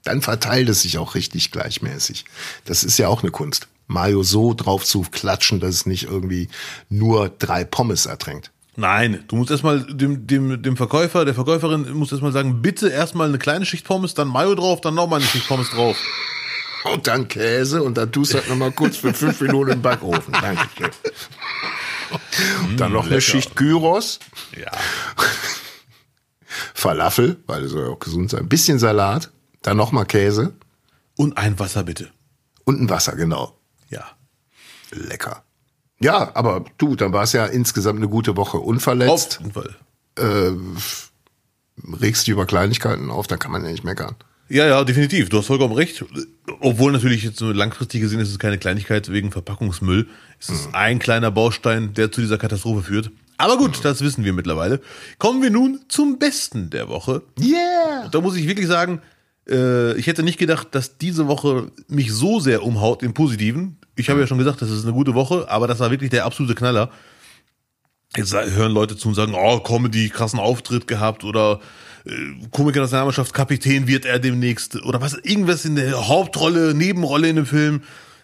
Dann verteilt es sich auch richtig gleichmäßig. Das ist ja auch eine Kunst. Mayo so drauf zu klatschen, dass es nicht irgendwie nur drei Pommes ertränkt. Nein, du musst erstmal dem, dem, dem Verkäufer, der Verkäuferin muss erstmal sagen, bitte erstmal eine kleine Schicht Pommes, dann Mayo drauf, dann nochmal eine Schicht Pommes drauf. Und dann Käse und dann tust du halt nochmal kurz für fünf Minuten im Backofen. Dankeschön. Und dann noch Lecker. eine Schicht Gyros. Ja. Falafel, weil es soll ja auch gesund sein. Ein bisschen Salat, dann nochmal Käse. Und ein Wasser bitte. Und ein Wasser, genau. Lecker. Ja, aber du, dann war es ja insgesamt eine gute Woche. Unverletzt. Unfall. Äh, regst dich über Kleinigkeiten auf, da kann man ja nicht meckern. Ja, ja, definitiv. Du hast vollkommen recht. Obwohl natürlich jetzt so langfristig gesehen ist es keine Kleinigkeit wegen Verpackungsmüll. Es ist mhm. ein kleiner Baustein, der zu dieser Katastrophe führt. Aber gut, mhm. das wissen wir mittlerweile. Kommen wir nun zum Besten der Woche. Yeah! Und da muss ich wirklich sagen, äh, ich hätte nicht gedacht, dass diese Woche mich so sehr umhaut im Positiven. Ich habe ja schon gesagt, das ist eine gute Woche, aber das war wirklich der absolute Knaller. Jetzt hören Leute zu und sagen, oh, Comedy, krassen Auftritt gehabt oder äh, Komiker der Nationalmannschaft, Kapitän wird er demnächst oder was, irgendwas in der Hauptrolle, Nebenrolle in dem Film.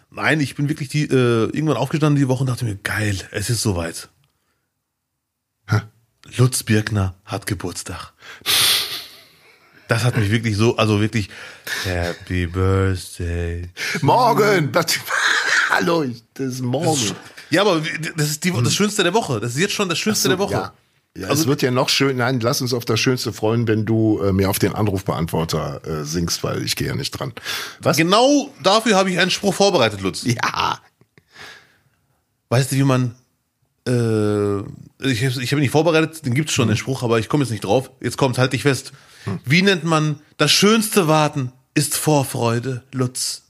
Nein, ich bin wirklich die, äh, irgendwann aufgestanden die Woche und dachte mir, geil, es ist soweit. Hä? Lutz Birkner hat Geburtstag. Das hat mich wirklich so, also wirklich, Happy Birthday. Morgen! Hallo, das ist morgen. Ja, aber das ist die, das Schönste der Woche. Das ist jetzt schon das Schönste so, der Woche. Ja. Ja, also, es wird ja noch schön. Nein, lass uns auf das Schönste freuen, wenn du äh, mir auf den Anrufbeantworter äh, singst, weil ich gehe ja nicht dran. Was? Genau dafür habe ich einen Spruch vorbereitet, Lutz. Ja. Weißt du, wie man äh, ich, ich habe ihn nicht vorbereitet, den gibt's schon, hm. den Spruch, aber ich komme jetzt nicht drauf. Jetzt kommt's, halt dich fest. Hm. Wie nennt man das schönste Warten ist Vorfreude, Lutz?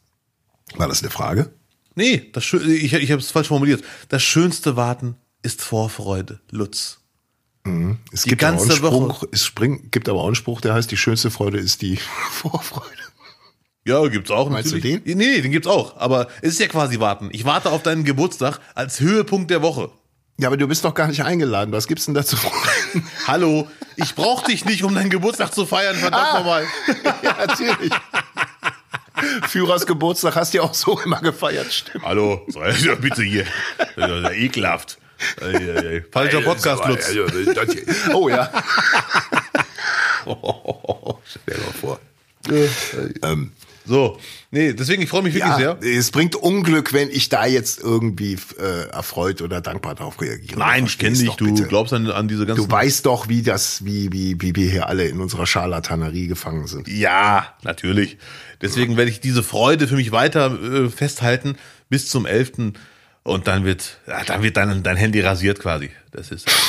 War das eine Frage? Nee, das, ich, ich habe es falsch formuliert. Das schönste Warten ist Vorfreude, Lutz. Mhm. Es gibt aber Spruch. Es springt, gibt aber auch einen Spruch, der heißt, die schönste Freude ist die Vorfreude. Ja, gibt's auch. Meinst natürlich. du den? Nee, den gibt's auch. Aber es ist ja quasi warten. Ich warte auf deinen Geburtstag als Höhepunkt der Woche. Ja, aber du bist doch gar nicht eingeladen. Was gibt's denn dazu? Hallo, ich brauch dich nicht, um deinen Geburtstag zu feiern, verdammt Ah. nochmal. ja, natürlich. Führers Geburtstag hast du ja auch so immer gefeiert, stimmt. Hallo, bitte hier. Ekelhaft. Falscher Podcast, Lutz. Oh ja. Stell dir mal vor. Ähm, So, nee, deswegen, ich freue mich wirklich ja, sehr. es bringt Unglück, wenn ich da jetzt irgendwie äh, erfreut oder dankbar darauf reagiere. Nein, ich kenne dich, du bitte. glaubst an, an diese ganzen... Du weißt doch, wie das, wie, wie, wie wir hier alle in unserer Scharlatanerie gefangen sind. Ja, natürlich. Deswegen werde ich diese Freude für mich weiter äh, festhalten bis zum 11. Und dann wird, ja, dann wird dein, dein Handy rasiert quasi. Das ist.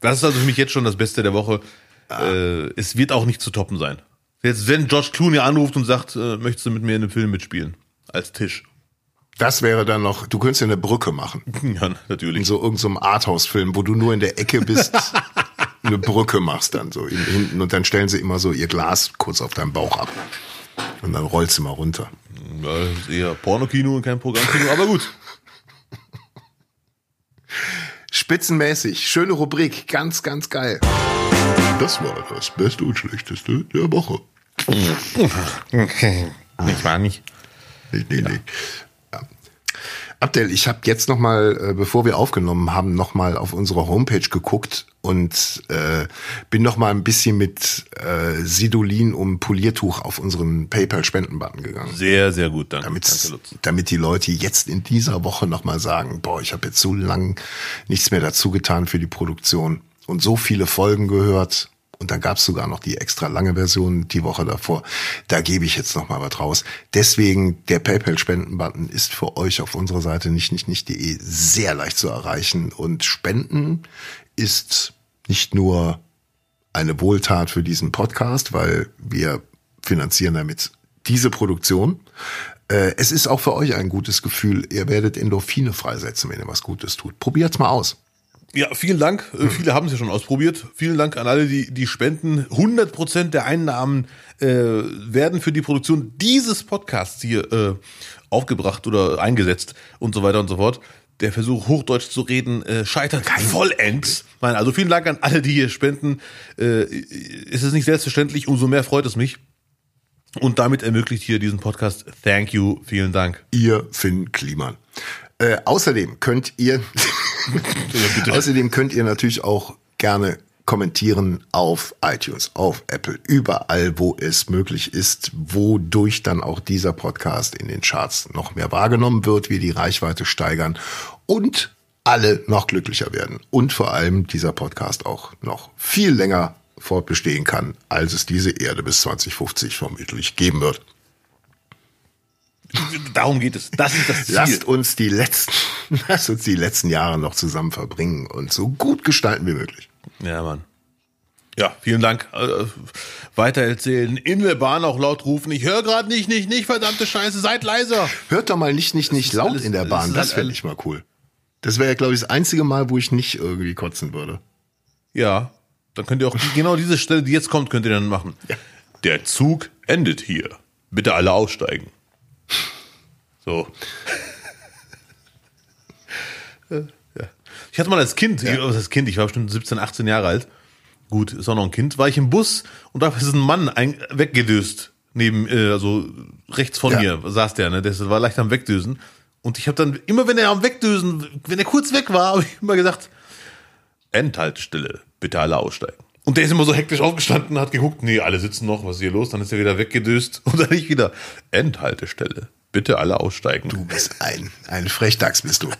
Das ist also für mich jetzt schon das Beste der Woche. Äh, es wird auch nicht zu toppen sein. Jetzt, wenn George Clooney anruft und sagt, äh, möchtest du mit mir in einem Film mitspielen? Als Tisch. Das wäre dann noch, du könntest ja eine Brücke machen. Ja, In natürlich. so irgendeinem Arthouse-Film, wo du nur in der Ecke bist, eine Brücke machst dann so in, hinten und dann stellen sie immer so ihr Glas kurz auf deinen Bauch ab. Und dann rollst du mal runter. Ja, das ist eher Pornokino und kein Programmkino, aber gut. Spitzenmäßig, schöne Rubrik, ganz, ganz geil. Das war das Beste und Schlechteste der Woche. Nicht wahr nicht? Nee, nee, nee. Ja. Abdel, ich habe jetzt noch mal, äh, bevor wir aufgenommen haben, noch mal auf unsere Homepage geguckt und äh, bin noch mal ein bisschen mit äh, Sidolin um Poliertuch auf unseren PayPal-Spendenbutton gegangen. Sehr, sehr gut, danke. Damit, danke Lutz. damit die Leute jetzt in dieser Woche noch mal sagen, boah, ich habe jetzt so lang nichts mehr dazu getan für die Produktion und so viele Folgen gehört. Und dann gab's sogar noch die extra lange Version die Woche davor. Da gebe ich jetzt noch mal was raus. Deswegen der PayPal-Spenden-Button ist für euch auf unserer Seite nicht nicht nicht.de sehr leicht zu erreichen. Und Spenden ist nicht nur eine Wohltat für diesen Podcast, weil wir finanzieren damit diese Produktion. Äh, Es ist auch für euch ein gutes Gefühl. Ihr werdet Endorphine freisetzen, wenn ihr was Gutes tut. Probiert's mal aus. Ja, vielen Dank. Äh, Viele haben es ja schon ausprobiert. Vielen Dank an alle, die, die spenden. 100 Prozent der Einnahmen äh, werden für die Produktion dieses Podcasts hier äh, aufgebracht oder eingesetzt und so weiter und so fort. Der Versuch, Hochdeutsch zu reden, äh, scheitert vollends. Nein, also vielen Dank an alle, die hier spenden. Äh, es ist nicht selbstverständlich, umso mehr freut es mich. Und damit ermöglicht hier diesen Podcast. Thank you, vielen Dank. Ihr Finn Kliman. Äh, außerdem könnt ihr, außerdem könnt ihr natürlich auch gerne kommentieren auf iTunes, auf Apple, überall, wo es möglich ist, wodurch dann auch dieser Podcast in den Charts noch mehr wahrgenommen wird, wir die Reichweite steigern und alle noch glücklicher werden. Und vor allem dieser Podcast auch noch viel länger fortbestehen kann, als es diese Erde bis 2050 vermutlich geben wird. Darum geht es. Das ist das Ziel. Lasst uns die letzten, lasst uns die letzten Jahre noch zusammen verbringen und so gut gestalten wie möglich. Ja, Mann. Ja, vielen Dank. Äh, weitererzählen, in der Bahn auch laut rufen. Ich höre gerade nicht, nicht, nicht, verdammte Scheiße, seid leiser. Hört doch mal nicht, nicht, nicht laut alles- in der Bahn. Das fände ich mal cool. Das wäre ja, glaube ich, das einzige Mal, wo ich nicht irgendwie kotzen würde. Ja, dann könnt ihr auch genau diese Stelle, die jetzt kommt, könnt ihr dann machen. Der Zug endet hier. Bitte alle aussteigen. So. ja. Ich hatte mal als Kind, ich, was heißt Kind, ich war bestimmt 17, 18 Jahre alt. Gut, ist auch noch ein Kind. War ich im Bus und da ist ein Mann ein, weggedöst. Neben, äh, also rechts von Ja. mir saß der, ne? Der war leicht am Wegdösen. Und ich habe dann, immer wenn er am Wegdösen, wenn er kurz weg war, habe ich immer gesagt, Endhaltestelle, bitte alle aussteigen. Und der ist immer so hektisch aufgestanden, hat geguckt, nee, alle sitzen noch, was ist hier los? Dann ist er wieder weggedöst und dann nicht wieder Endhaltestelle, bitte alle aussteigen. Du bist ein, ein Frechdachs bist du.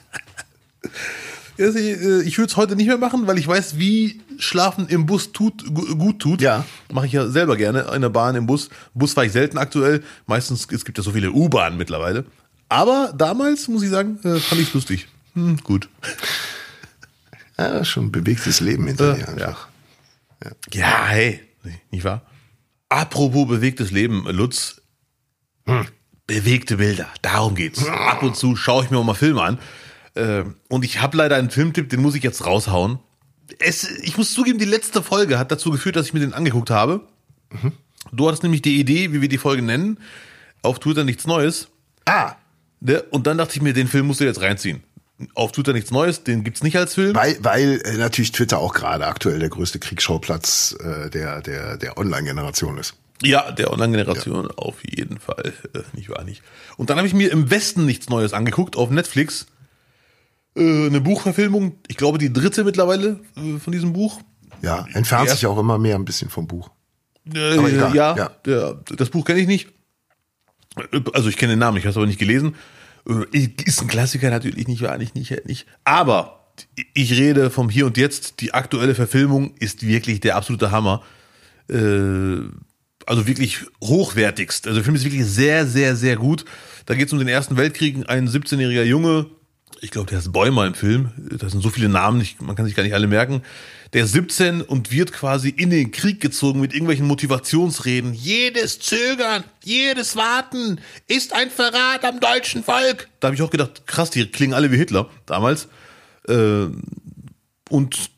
Äh, ich würde es heute nicht mehr machen, weil ich weiß, wie Schlafen im Bus tut, gu- gut tut. Ja. Mache ich ja selber gerne in der Bahn, im Bus. Bus war ich selten aktuell. Meistens, es gibt ja so viele U-Bahnen mittlerweile. Aber damals, muss ich sagen, äh, fand ich lustig. Hm, gut. Ja, schon ein bewegtes Leben hinter dir ja. einfach. Ja, hey, nicht wahr? Apropos bewegtes Leben, Lutz. Bewegte Bilder, darum geht's. Ab und zu schaue ich mir auch mal Filme an. Äh, Und ich habe leider einen Filmtipp, den muss ich jetzt raushauen. Es, ich muss zugeben, die letzte Folge hat dazu geführt, dass ich mir den angeguckt habe. Du hattest nämlich die Idee, wie wir die Folge nennen. Auf Twitter nichts Neues. Ah, Ne? Und dann dachte ich mir, den Film musst du jetzt reinziehen. Auf Twitter nichts Neues, den gibt's nicht als Film. Weil, weil äh, natürlich Twitter auch gerade aktuell der größte Kriegsschauplatz äh, der, der, der Online-Generation ist. Ja, der Online-Generation ja. auf jeden Fall. Äh, nicht wahr nicht. Und dann habe ich mir im Westen nichts Neues angeguckt auf Netflix. Äh, eine Buchverfilmung, ich glaube die dritte mittlerweile äh, von diesem Buch. Ja, entfernt sich auch immer mehr ein bisschen vom Buch. Äh, egal, ja, ja. Das Buch kenne ich nicht. Also ich kenne den Namen, ich habe es aber nicht gelesen. Äh, ist ein Klassiker natürlich nicht, war nicht, nicht. Aber ich rede vom Hier und Jetzt. Die aktuelle Verfilmung ist wirklich der absolute Hammer. Äh, also wirklich hochwertigst. Also der Film ist wirklich sehr, sehr, sehr gut. Da geht es um den Ersten Weltkrieg. Ein 17-jähriger Junge, ich glaube, der ist Bäumer im Film. Das sind so viele Namen, man kann sich gar nicht alle merken der 17 und wird quasi in den Krieg gezogen mit irgendwelchen Motivationsreden. Jedes Zögern, jedes Warten ist ein Verrat am deutschen Volk. Da habe ich auch gedacht, krass, die klingen alle wie Hitler damals. Äh, und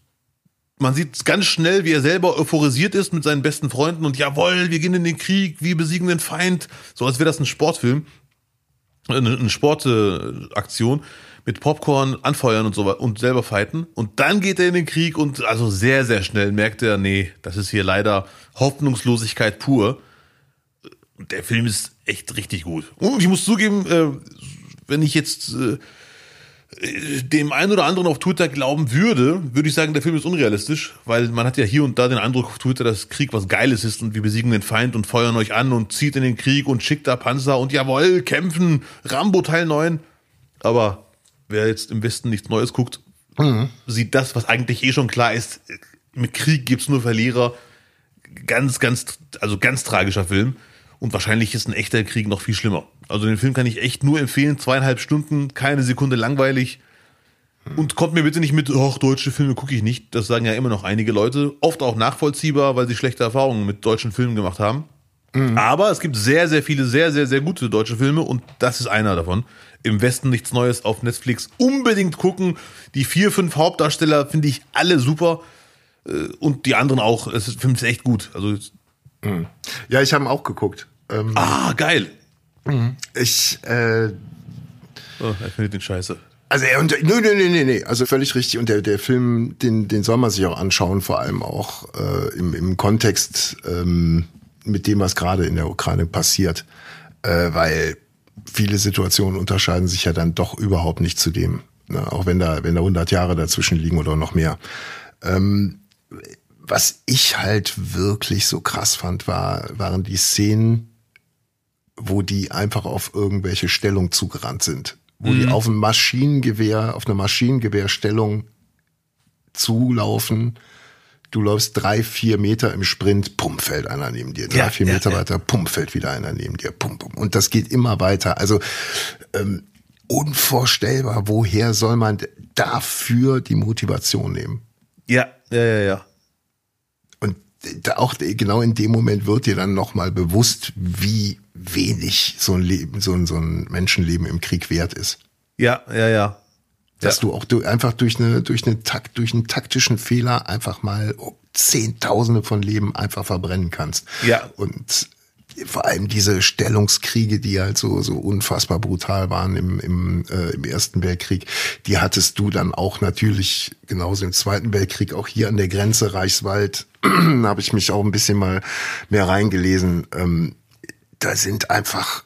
man sieht ganz schnell, wie er selber euphorisiert ist mit seinen besten Freunden und jawohl, wir gehen in den Krieg, wir besiegen den Feind. So als wäre das ein Sportfilm, eine, Sportaktion mit Popcorn anfeuern und so und selber fighten. Und dann geht er in den Krieg und also sehr, sehr schnell merkt er, nee, das ist hier leider Hoffnungslosigkeit pur. Der Film ist echt richtig gut. Und ich muss zugeben, äh, wenn ich jetzt äh, dem einen oder anderen auf Twitter glauben würde, würde ich sagen, der Film ist unrealistisch, weil man hat ja hier und da den Eindruck auf Twitter, dass Krieg was Geiles ist und wir besiegen den Feind und feuern euch an und zieht in den Krieg und schickt da Panzer und jawohl, kämpfen, Rambo Teil 9. Aber wer jetzt im Westen nichts Neues guckt, mhm. sieht das, was eigentlich eh schon klar ist. Mit Krieg gibt's nur Verlierer. Ganz, ganz, also ganz tragischer Film. Und wahrscheinlich ist ein echter Krieg noch viel schlimmer. Also den Film kann ich echt nur empfehlen. Zweieinhalb Stunden, keine Sekunde langweilig. Und kommt mir bitte nicht mit, ach, deutsche Filme gucke ich nicht. Das sagen ja immer noch einige Leute. Oft auch nachvollziehbar, weil sie schlechte Erfahrungen mit deutschen Filmen gemacht haben. Mhm. Aber es gibt sehr, sehr viele, sehr, sehr, sehr gute deutsche Filme und das ist einer davon im Westen nichts Neues auf Netflix unbedingt gucken. Die vier, fünf Hauptdarsteller finde ich alle super. Äh, und die anderen auch. Es ist, finde ich echt gut. Also, mhm. Ja, ich habe auch geguckt. Ähm, ah, geil. Mhm. Ich, äh, oh, er findet den Scheiße. Also er und nö, nö, nö, nö, also völlig richtig. Und der, der Film, den, den soll man sich auch anschauen, vor allem auch äh, im, im Kontext ähm, mit dem, was gerade in der Ukraine passiert. Äh, weil viele Situationen unterscheiden sich ja dann doch überhaupt nicht zu dem, ne? auch wenn da, wenn da 100 Jahre dazwischen liegen oder noch mehr. Ähm, was ich halt wirklich so krass fand, war, waren die Szenen, wo die einfach auf irgendwelche Stellung zugerannt sind. Wo mhm. die auf ein Maschinengewehr, auf eine Maschinengewehrstellung zulaufen du läufst drei, vier Meter im Sprint, pum, fällt einer neben dir. Drei, ja, vier ja, Meter ja. weiter, pum, fällt wieder einer neben dir, pum, pum. Und das geht immer weiter. Also ähm, unvorstellbar, woher soll man dafür die Motivation nehmen? Ja, ja, ja, ja. Und auch genau in dem Moment wird dir dann nochmal bewusst, wie wenig so ein Leben, so ein, so ein Menschenleben im Krieg wert ist. Ja, ja, ja dass ja. du auch du einfach durch eine durch eine Takt durch einen taktischen Fehler einfach mal Zehntausende von Leben einfach verbrennen kannst. Ja. Und vor allem diese Stellungskriege, die halt so so unfassbar brutal waren im im, äh, im Ersten Weltkrieg, die hattest du dann auch natürlich genauso im Zweiten Weltkrieg auch hier an der Grenze Reichswald. habe ich mich auch ein bisschen mal mehr reingelesen. Ähm, da sind einfach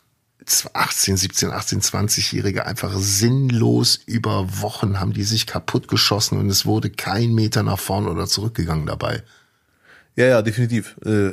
18, 17, 18, 20-Jährige einfach sinnlos über Wochen haben die sich kaputt geschossen und es wurde kein Meter nach vorn oder zurückgegangen dabei. Ja, ja, definitiv. Äh,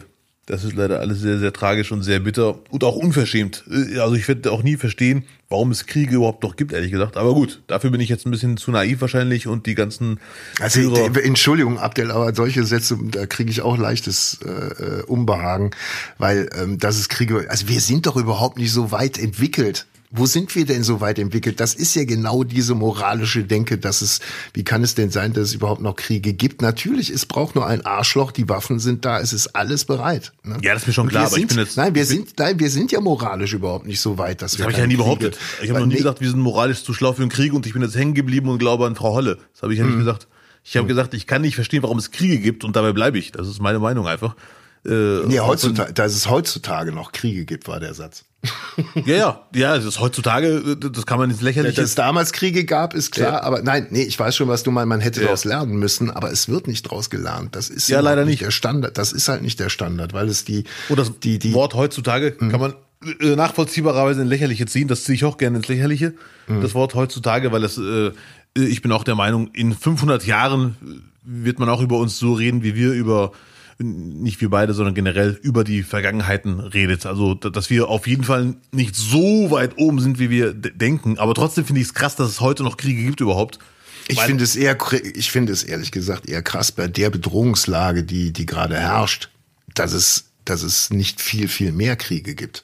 das ist leider alles sehr, sehr tragisch und sehr bitter und auch unverschämt. Äh, also ich werde auch nie verstehen, warum es Kriege überhaupt noch gibt, ehrlich gesagt. Aber gut, dafür bin ich jetzt ein bisschen zu naiv wahrscheinlich und die ganzen. Also Führer Entschuldigung, Abdel, aber solche Sätze, da kriege ich auch leichtes äh, äh, Unbehagen, weil ähm, das ist Kriege. Also wir sind doch überhaupt nicht so weit entwickelt wo sind wir denn so weit entwickelt? Das ist ja genau diese moralische Denke, dass es, wie kann es denn sein, dass es überhaupt noch Kriege gibt? Natürlich, es braucht nur ein Arschloch, die Waffen sind da, es ist alles bereit. Ne? Ja, das ist mir schon klar, aber sind, ich bin jetzt. Nein, wir sind, nein, wir sind ja moralisch überhaupt nicht so weit, dass das wir. habe ich ja nie behauptet. Ich habe noch nie nee. gesagt, wir sind moralisch zu schlau für den Krieg und ich bin jetzt hängen geblieben und glaube an Frau Holle. Das habe ich ja nicht mhm. gesagt. Ich habe mhm. gesagt, ich kann nicht verstehen, warum es Kriege gibt und dabei bleibe ich. Das ist meine Meinung einfach. Äh, Nee, heutzutage, dass es heutzutage noch Kriege gibt, war der Satz. Ja, ja, ja, das ist heutzutage, das kann man ins Lächerliche. Dass es damals Kriege gab, ist klar, Ja. aber nein, nee, ich weiß schon, was du meinst, man hätte Ja. daraus lernen müssen, aber es wird nicht daraus gelernt. Das ist Ja, leider nicht. der Standard. Das ist halt nicht der Standard, weil es die, Und das die, die, Wort heutzutage kann man äh, nachvollziehbarerweise ins Lächerliche ziehen. Das ziehe ich auch gerne ins Lächerliche. Das Wort heutzutage, weil das, äh, ich bin auch der Meinung, in 500 Jahren wird man auch über uns so reden, wie wir über nicht wir beide, sondern generell über die Vergangenheiten redet. Also, da- dass wir auf jeden Fall nicht so weit oben sind, wie wir denken. Aber trotzdem finde ich es krass, dass es heute noch Kriege gibt überhaupt. Ich finde es eher, ich finde es ehrlich gesagt eher krass bei der Bedrohungslage, die, die gerade herrscht, dass es, dass es nicht viel, viel mehr Kriege gibt.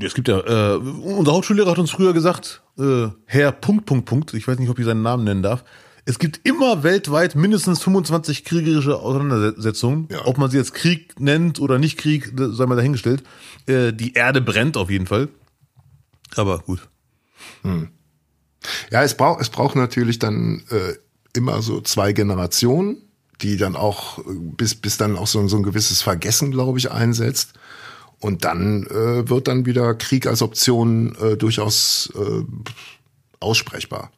Es gibt ja, äh, unser Hauptschullehrer hat uns früher gesagt, äh, Herr Punkt, Punkt, Punkt, ich weiß nicht, ob ich seinen Namen nennen darf, es gibt immer weltweit mindestens 25 kriegerische Auseinandersetzungen. Ja. Ob man sie jetzt Krieg nennt oder nicht Krieg, sei mal dahingestellt. Äh, die Erde brennt auf jeden Fall. Aber gut. Ja, es braucht, es braucht natürlich dann äh, immer so zwei Generationen, die dann auch, äh, bis, bis dann auch so, so ein gewisses Vergessen, glaube ich, einsetzt. Und dann äh, wird dann wieder Krieg als Option äh, durchaus äh, aussprechbar.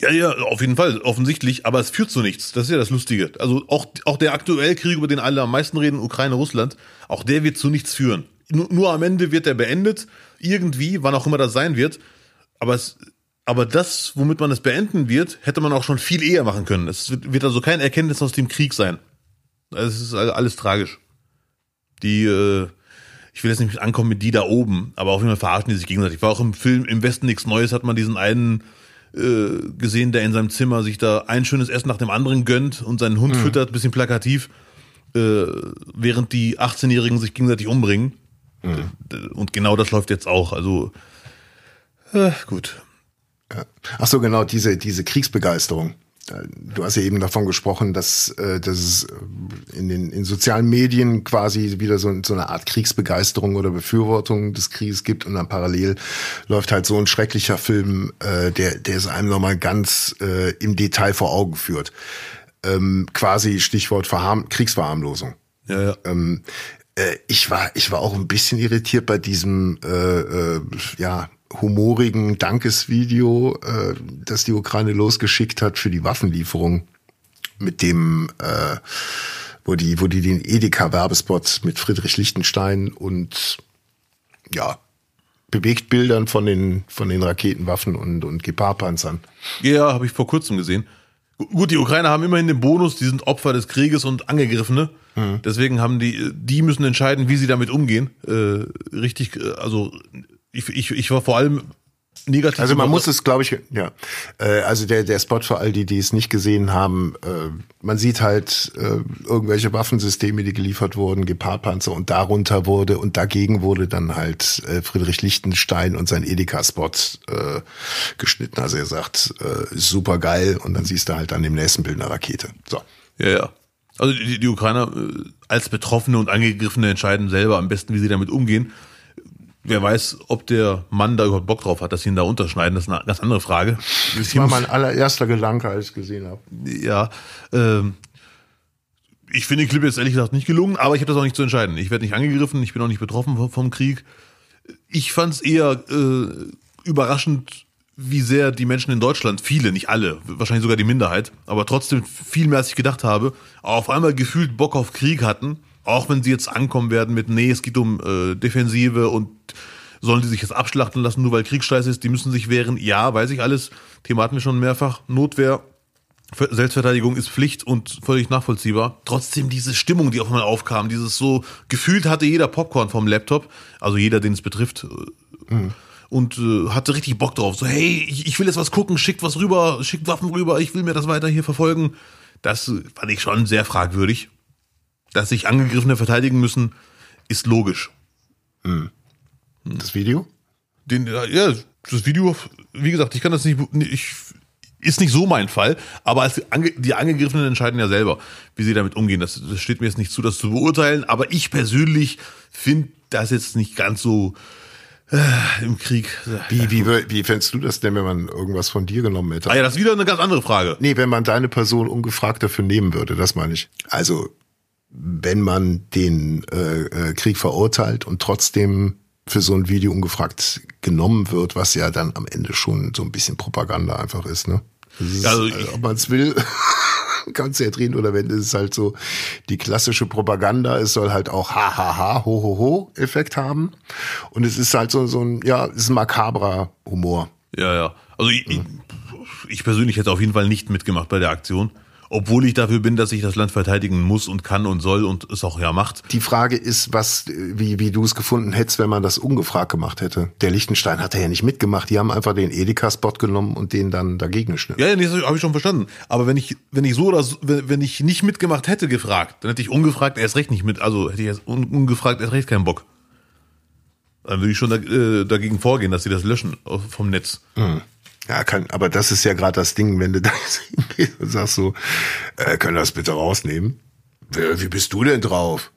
Ja, ja, auf jeden Fall, offensichtlich, aber es führt zu nichts. Das ist ja das Lustige. Also auch, auch der aktuelle Krieg, über den alle am meisten reden, Ukraine, Russland, auch der wird zu nichts führen. Nur, nur am Ende wird er beendet, irgendwie, wann auch immer das sein wird. Aber es, aber das, womit man es beenden wird, hätte man auch schon viel eher machen können. Es wird, also kein Erkenntnis aus dem Krieg sein. Also Es ist alles tragisch. Die, äh, ich will jetzt nicht ankommen mit die da oben, aber auf jeden Fall verarschen die sich gegenseitig. War auch im Film Im Westen nichts Neues, hat man diesen einen äh, gesehen, der in seinem Zimmer sich da ein schönes Essen nach dem anderen gönnt und seinen Hund füttert, bisschen plakativ, äh, während die 18-Jährigen sich gegenseitig umbringen. D- Und genau das läuft jetzt auch. Also äh, gut. Ach so, genau, diese, diese Kriegsbegeisterung. Du hast ja eben davon gesprochen, dass, äh, dass es äh, in den in sozialen Medien quasi wieder so, so eine Art Kriegsbegeisterung oder Befürwortung des Krieges gibt und dann parallel läuft halt so ein schrecklicher Film, äh, der, der es einem nochmal ganz äh, im Detail vor Augen führt. Ähm, quasi Stichwort Verharm Kriegsverharmlosung. Ja, ja. Ähm, äh, ich war, ich war auch ein bisschen irritiert bei diesem, äh, äh, ja, humorigen Dankesvideo, äh, das die Ukraine losgeschickt hat für die Waffenlieferung, mit dem, äh, wo die, wo die den Edeka-Werbespot mit Friedrich Lichtenstein und ja, Bewegtbildern von den, von den Raketenwaffen und, und Gepard-Panzern. Ja, habe ich vor kurzem gesehen. Gu- Gut, die Ukrainer haben immerhin den Bonus, die sind Opfer des Krieges und Angegriffene. Deswegen haben die, die müssen entscheiden, wie sie damit umgehen. Äh, richtig, äh, also ich, ich, ich war vor allem negativ. Also man muss es, glaube ich, ja. Äh, also der der Spot für all die, die es nicht gesehen haben, äh, man sieht halt äh, irgendwelche Waffensysteme, die geliefert wurden, Gepardpanzer und darunter wurde und dagegen wurde dann halt äh, Friedrich Lichtenstein und sein Edeka-Spot äh, geschnitten. Also er sagt, äh, super geil und dann siehst du halt an dem nächsten Bild eine Rakete. So. Ja, ja. Also die, die Ukrainer äh, als Betroffene und Angegriffene entscheiden selber am besten, wie sie damit umgehen. Wer weiß, ob der Mann da überhaupt Bock drauf hat, dass sie ihn da unterschneiden, das ist eine ganz andere Frage. Das war mein allererster Gedanke, als ich gesehen habe. Ja, ähm, ich finde den Clip jetzt ehrlich gesagt nicht gelungen, aber ich habe das auch nicht zu entscheiden. Ich werde nicht angegriffen, ich bin auch nicht betroffen vom, vom Krieg. Ich fand es eher äh, überraschend, wie sehr die Menschen in Deutschland, viele, nicht alle, wahrscheinlich sogar die Minderheit, aber trotzdem viel mehr als ich gedacht habe, auf einmal gefühlt Bock auf Krieg hatten, auch wenn sie jetzt ankommen werden mit, nee, es geht um äh, Defensive und sollen die sich jetzt abschlachten lassen, nur weil Kriegsscheiß ist, die müssen sich wehren. Ja, weiß ich alles. Thema hatten wir schon mehrfach. Notwehr, Ver- Selbstverteidigung ist Pflicht und völlig nachvollziehbar. Trotzdem diese Stimmung, die auf einmal aufkam, dieses so, gefühlt hatte jeder Popcorn vom Laptop, also jeder, den es betrifft, äh, und äh, hatte richtig Bock drauf. So, hey, ich, ich will jetzt was gucken, schickt was rüber, schickt Waffen rüber, ich will mir das weiter hier verfolgen. Das äh, fand ich schon sehr fragwürdig. Dass sich Angegriffene verteidigen müssen, ist logisch. Das Video? Den, ja, das Video, wie gesagt, ich kann das nicht, ich, ist nicht so mein Fall, aber die Angegriffenen entscheiden ja selber, wie sie damit umgehen. Das, das steht mir jetzt nicht zu, das zu beurteilen, aber ich persönlich finde das jetzt nicht ganz so äh, im Krieg. Wie, wie, wie fändest du das denn, wenn man irgendwas von dir genommen hätte? Ah ja, das ist wieder eine ganz andere Frage. Nee, wenn man deine Person ungefragt dafür nehmen würde, das meine ich. Also, wenn man den äh, äh, Krieg verurteilt und trotzdem für so ein Video ungefragt genommen wird, was ja dann am Ende schon so ein bisschen Propaganda einfach ist, ne? Ist, Also, also, ob man es will, kannst du ja drehen oder wenn es ist halt so die klassische Propaganda, es soll halt auch ha ha ha ho ho ho Effekt haben und es ist halt so so ein ja, es ist ein makabrer Humor. Ja, ja. Also ich, ich, ich persönlich hätte auf jeden Fall nicht mitgemacht bei der Aktion. Obwohl ich dafür bin, dass ich das Land verteidigen muss und kann und soll und es auch ja macht. Die Frage ist, was, wie, wie du es gefunden hättest, wenn man das ungefragt gemacht hätte. Der Lichtenstein hat ja nicht mitgemacht. Die haben einfach den Edeka-Spot genommen und den dann dagegen geschnitten. Ja, ja, nee, das habe ich schon verstanden. Aber wenn ich, wenn ich so oder so, wenn, wenn ich nicht mitgemacht hätte gefragt, dann hätte ich ungefragt erst recht nicht mit. Also hätte ich erst un, ungefragt erst recht keinen Bock. Dann würde ich schon da, äh, dagegen vorgehen, dass sie das löschen auf- vom Netz. Ja, kann, aber das ist ja gerade das Ding, wenn du da hingehst und sagst so, äh, können wir das bitte rausnehmen? Wie bist du denn drauf?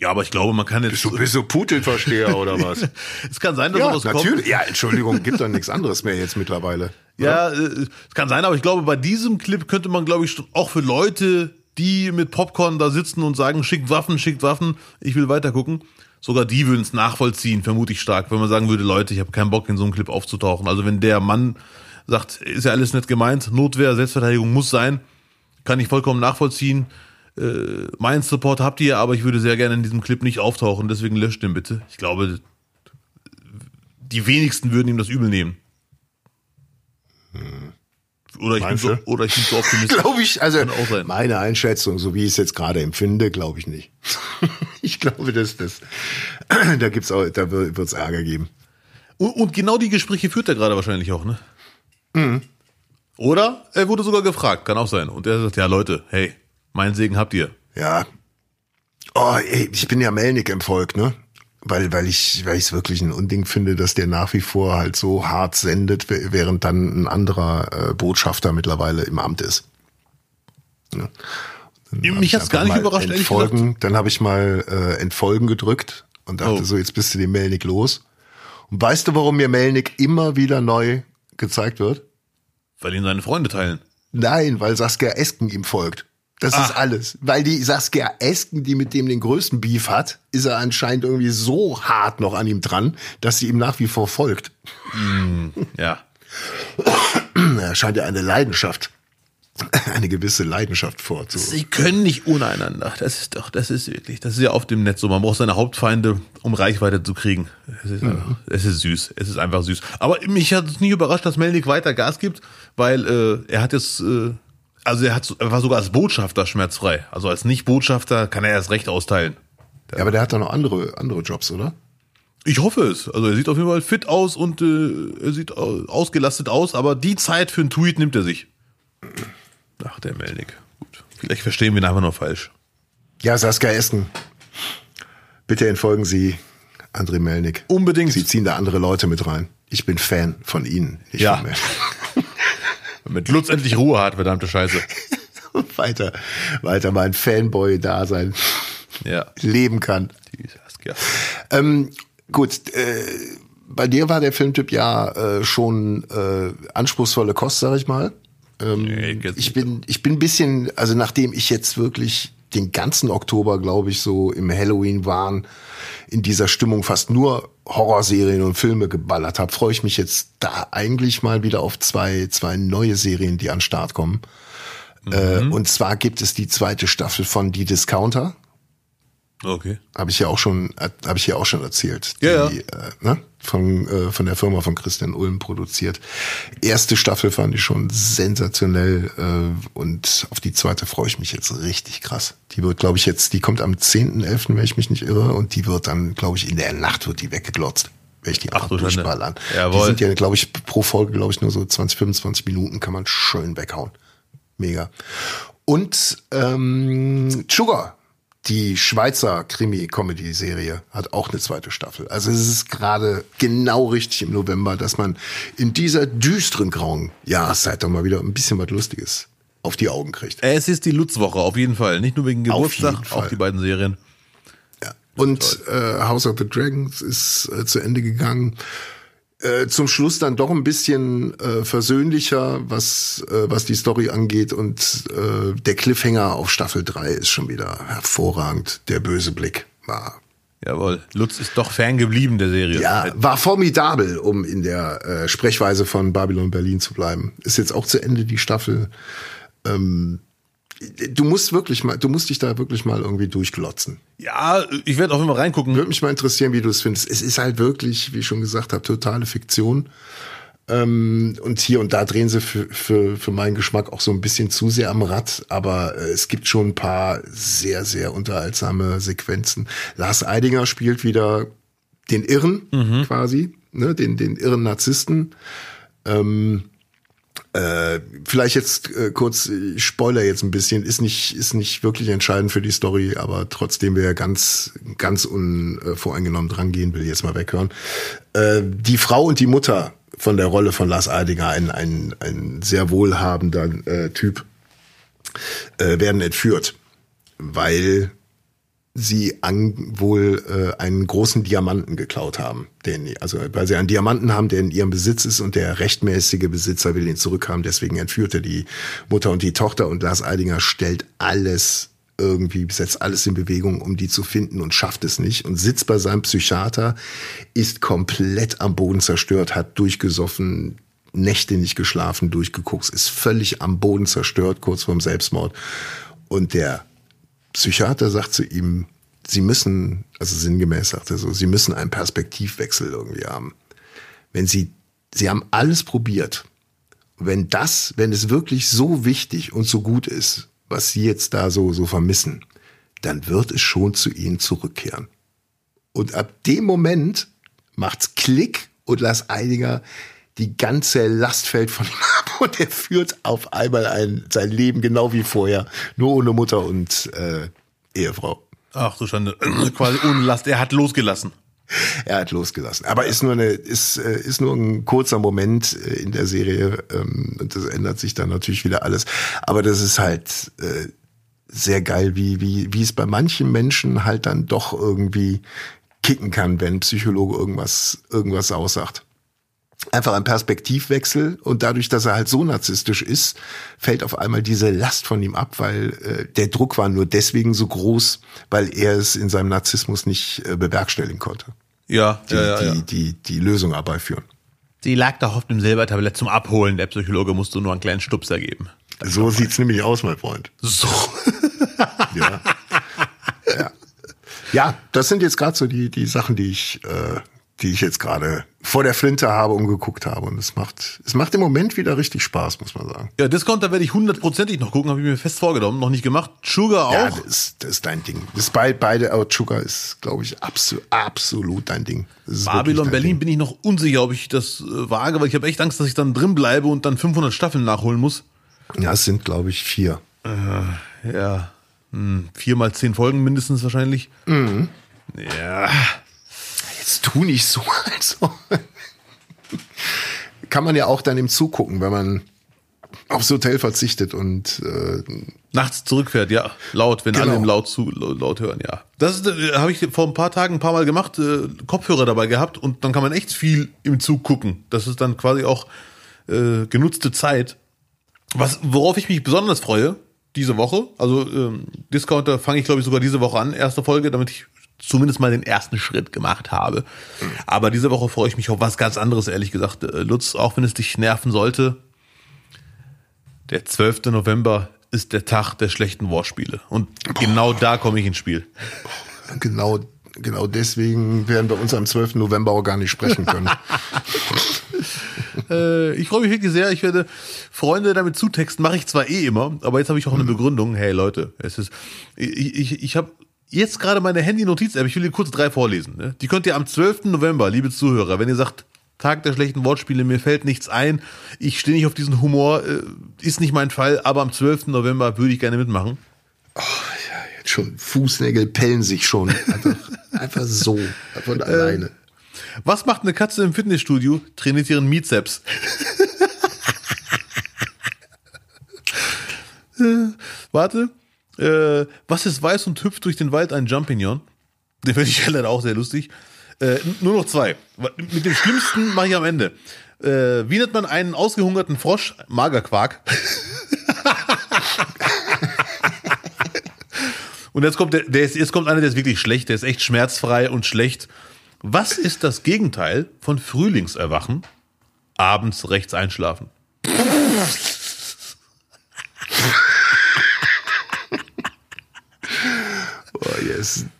Ja, aber ich glaube, man kann jetzt. Bist du, bist du Putin-Versteher oder was? es kann sein, dass ja, sowas natürlich. kommt. Ja, Entschuldigung, gibt doch nichts anderes mehr jetzt mittlerweile. Ja, äh, es kann sein, aber ich glaube, bei diesem Clip könnte man, glaube ich, auch für Leute, die mit Popcorn da sitzen und sagen, schickt Waffen, schickt Waffen, ich will weitergucken, sogar die würden es nachvollziehen, vermute ich stark, wenn man sagen würde, Leute, ich habe keinen Bock, in so einem Clip aufzutauchen. Also wenn der Mann sagt, ist ja alles nett gemeint, Notwehr, Selbstverteidigung muss sein, kann ich vollkommen nachvollziehen. Äh, mein Support habt ihr, aber ich würde sehr gerne in diesem Clip nicht auftauchen, deswegen löscht den bitte. Ich glaube, die wenigsten würden ihm das übel nehmen. Oder ich, bin Meinst so, du? oder ich bin so optimistisch. Glaube ich, also meine Einschätzung, so wie ich es jetzt gerade empfinde, glaube ich nicht. ich glaube, dass das, da gibt's auch, da wird es Ärger geben. Und, und genau die Gespräche führt er gerade wahrscheinlich auch, ne? Mhm. Oder er wurde sogar gefragt, kann auch sein. Und er sagt, ja Leute, hey, meinen Segen habt ihr. Ja. Oh, ey, ich bin ja Melnik im Volk, ne? Weil, weil ich, weil ich es wirklich ein Unding finde, dass der nach wie vor halt so hart sendet, während dann ein anderer äh, Botschafter mittlerweile im Amt ist. Ja. Mich ich hat's gar nicht überrascht, ehrlich entfolgen, Dann habe ich mal äh, Entfolgen gedrückt und dachte Oh. so, jetzt bist du dem Melnik los. Und weißt du, warum mir Melnik immer wieder neu gezeigt wird? Weil ihn seine Freunde teilen. Nein, weil Saskia Esken ihm folgt. Das ist Ah. alles. Weil die Saskia Esken, die mit dem den größten Beef hat, ist er anscheinend irgendwie so hart noch an ihm dran, dass sie ihm nach wie vor folgt. Ja. Er scheint ja eine Leidenschaft, eine gewisse Leidenschaft vorzu. Sie können nicht untereinander. Das ist doch, das ist wirklich, das ist ja auf dem Netz so. Man braucht seine Hauptfeinde, um Reichweite zu kriegen. Es ist, einfach, es ist süß. Es ist einfach süß. Aber mich hat es nie überrascht, dass Melnik weiter Gas gibt, weil äh, er hat jetzt, äh, also er, hat, er war sogar als Botschafter schmerzfrei. Also als Nicht-Botschafter kann er erst Recht austeilen. Ja, aber der hat doch noch andere, andere Jobs, oder? Ich hoffe es. Also er sieht auf jeden Fall fit aus und äh, er sieht au- ausgelastet aus, aber die Zeit für einen Tweet nimmt er sich. Ach, der Melnik. Gut. Vielleicht verstehen wir ihn einfach nur falsch. Ja, Saskia Esken. Bitte entfolgen Sie André Melnik. Unbedingt. Sie ziehen da andere Leute mit rein. Ich bin Fan von Ihnen. Ja. Damit Lutz endlich Ruhe hat, verdammte Scheiße. weiter, weiter mein Fanboy-Dasein Ja. leben kann. Saskia. Ähm, gut, äh, bei dir war der Filmtyp ja äh, schon äh, anspruchsvolle Kost, sag ich mal. Ähm, Nee, ich bin, ich bin ein bisschen, also nachdem ich jetzt wirklich den ganzen Oktober, glaube ich, so im Halloween-Wahn in dieser Stimmung fast nur Horrorserien und Filme geballert habe, freue ich mich jetzt da eigentlich mal wieder auf zwei, zwei neue Serien, die an den Start kommen. Äh, Mhm. und zwar gibt es die zweite Staffel von Die Discounter. Okay. Habe ich ja auch schon, habe ich ja auch schon erzählt. Ja, die, Äh, ne? von, äh, von der Firma von Christian Ulm produziert. Erste Staffel fand ich schon sensationell äh, und auf die zweite freue ich mich jetzt richtig krass. Die wird, glaube ich, jetzt, die kommt am 10.11., wenn ich mich nicht irre, und die wird dann, glaube ich, in der Nacht wird die weggeglotzt. Wenn ich die Ach einfach durchballern. Die sind ja, glaube ich, pro Folge, glaube ich, nur so 20, 25 Minuten kann man schön weghauen. Mega. Und ähm, Sugar die Schweizer Krimi-Comedy-Serie hat auch eine zweite Staffel. Also es ist gerade genau richtig im November, dass man in dieser düsteren grauen Jahreszeit doch mal wieder ein bisschen was Lustiges auf die Augen kriegt. Es ist die Lutzwoche, auf jeden Fall. Nicht nur wegen Geburtstag, auch die beiden Serien. Ja. Und äh, House of the Dragons ist äh, zu Ende gegangen. Äh, zum Schluss dann doch ein bisschen äh, versöhnlicher, was, äh, was die Story angeht. Und äh, der Cliffhanger auf Staffel 3 ist schon wieder hervorragend. Der böse Blick war. Jawohl, Lutz ist doch Fan geblieben der Serie. Ja, war formidabel, um in der äh, Sprechweise von Babylon Berlin zu bleiben. Ist jetzt auch zu Ende die Staffel. Ähm, du musst wirklich mal, du musst dich da wirklich mal irgendwie durchglotzen. Ja, ich werde auch immer reingucken. Würde mich mal interessieren, wie du es findest. Es ist halt wirklich, wie ich schon gesagt habe, totale Fiktion. Ähm, und hier und da drehen sie für, für, für meinen Geschmack auch so ein bisschen zu sehr am Rad, aber äh, es gibt schon ein paar sehr, sehr unterhaltsame Sequenzen. Lars Eidinger spielt wieder den Irren quasi, ne, den, den irren Narzissten. Ähm, äh, vielleicht jetzt äh, kurz, ich spoiler jetzt ein bisschen, ist nicht, ist nicht wirklich entscheidend für die Story, aber trotzdem, wer ganz, ganz unvoreingenommen dran gehen will, jetzt mal weghören. Äh, die Frau und die Mutter von der Rolle von Lars Eidinger, ein, ein, ein sehr wohlhabender äh, Typ, äh, werden entführt, weil sie an, wohl äh, einen großen Diamanten geklaut haben. Den, also weil sie einen Diamanten haben, der in ihrem Besitz ist und der rechtmäßige Besitzer will ihn zurückhaben. Deswegen entführt er die Mutter und die Tochter und Lars Eidinger stellt alles irgendwie, setzt alles in Bewegung, um die zu finden und schafft es nicht und sitzt bei seinem Psychiater, ist komplett am Boden zerstört, hat durchgesoffen, Nächte nicht geschlafen, durchgeguckt, ist völlig am Boden zerstört, kurz vorm Selbstmord. Und der Psychiater sagt zu ihm, Sie müssen, also sinngemäß sagt er so, Sie müssen einen Perspektivwechsel irgendwie haben. Wenn Sie, Sie haben alles probiert. Wenn das, wenn es wirklich so wichtig und so gut ist, was Sie jetzt da so, so vermissen, dann wird es schon zu Ihnen zurückkehren. Und ab dem Moment macht's Klick und Lars Eidinger die ganze Last fällt von ihm ab und er führt auf einmal ein, sein Leben genau wie vorher, nur ohne Mutter und äh, Ehefrau. Ach du Schande, quasi ohne Last. Er hat losgelassen. Er hat losgelassen. Aber ist nur eine, ist, äh, ist nur ein kurzer Moment äh, in der Serie ähm, und das ändert sich dann natürlich wieder alles. Aber das ist halt äh, sehr geil, wie, wie, wie es bei manchen Menschen halt dann doch irgendwie kicken kann, wenn ein Psychologe irgendwas, irgendwas aussagt einfach ein Perspektivwechsel und dadurch, dass er halt so narzisstisch ist, fällt auf einmal diese Last von ihm ab, weil äh, der Druck war nur deswegen so groß, weil er es in seinem Narzissmus nicht äh, bewerkstelligen konnte. Ja, Die, ja, ja, ja. die, die, die Lösung herbeiführen. Sie lag doch auf dem Silbertablett zum Abholen. Der Psychologe musste nur einen kleinen Stupser geben. So sieht's nämlich aus, mein Freund. So. Ja. ja. ja, das sind jetzt gerade so die, die Sachen, die ich, äh, die ich jetzt gerade vor der Flinte habe und geguckt habe. Und es macht, es macht im Moment wieder richtig Spaß, muss man sagen. Ja, Discounter werde ich hundertprozentig noch gucken, habe ich mir fest vorgenommen, noch nicht gemacht. Sugar Ja, auch. das ist, das ist dein Ding. Das ist bei, beide, aber Sugar ist, glaube ich, absolut, absolut dein Ding. Babylon dein Berlin Ding. bin ich noch unsicher, ob ich das äh, wage, weil ich habe echt Angst, dass ich dann drin bleibe und dann 500 Staffeln nachholen muss. Ja, es sind, glaube ich, vier. Ja, hm, vier mal zehn Folgen mindestens wahrscheinlich. Mhm. Ja, Jetzt tu nicht so, also. Kann man ja auch dann im Zugucken, wenn man aufs Hotel verzichtet und äh, nachts zurückfährt, ja, laut, wenn Genau. alle im laut zu laut hören, ja. Das äh, habe ich vor ein paar Tagen ein paar Mal gemacht, äh, Kopfhörer dabei gehabt und dann kann man echt viel im Zug gucken. Das ist dann quasi auch äh, genutzte Zeit. Was, worauf ich mich besonders freue, diese Woche, also ähm, Discounter fange ich glaube ich sogar diese Woche an, erste Folge, damit ich zumindest mal den ersten Schritt gemacht habe. Aber diese Woche freue ich mich auf was ganz anderes, ehrlich gesagt. Äh, Lutz, auch wenn es dich nerven sollte, der 12. November ist der Tag der schlechten Wortspiele. Und genau da komme ich ins Spiel. genau, genau deswegen werden wir uns am 12. November auch gar nicht sprechen können. Äh, ich freue mich wirklich sehr. Ich werde Freunde damit zutexten, mache ich zwar eh immer, aber jetzt habe ich auch eine Begründung. Hey Leute, es ist, ich, ich, ich habe jetzt gerade meine Handy-Notiz-App, ich will dir kurz drei vorlesen. Ne? Die könnt ihr am 12. November, liebe Zuhörer, wenn ihr sagt, Tag der schlechten Wortspiele, mir fällt nichts ein, ich stehe nicht auf diesen Humor, äh, ist nicht mein Fall, aber am 12. November würde ich gerne mitmachen. schon, Fußnägel pellen sich schon. Einfach, einfach so, von alleine. Was macht eine Katze im Fitnessstudio? Trainiert ihren Mizeps. äh, warte. Äh, was ist weiß und hüpft durch den Wald? Ein Jumpignon. Den finde ich leider auch sehr lustig. Äh, nur noch zwei. Mit dem schlimmsten mache ich am Ende. Äh, wie nennt man einen ausgehungerten Frosch? Magerquark. und jetzt kommt, der, der ist, jetzt kommt einer, der ist wirklich schlecht. Der ist echt schmerzfrei und schlecht. Was ist das Gegenteil von Frühlingserwachen? Abends rechts einschlafen.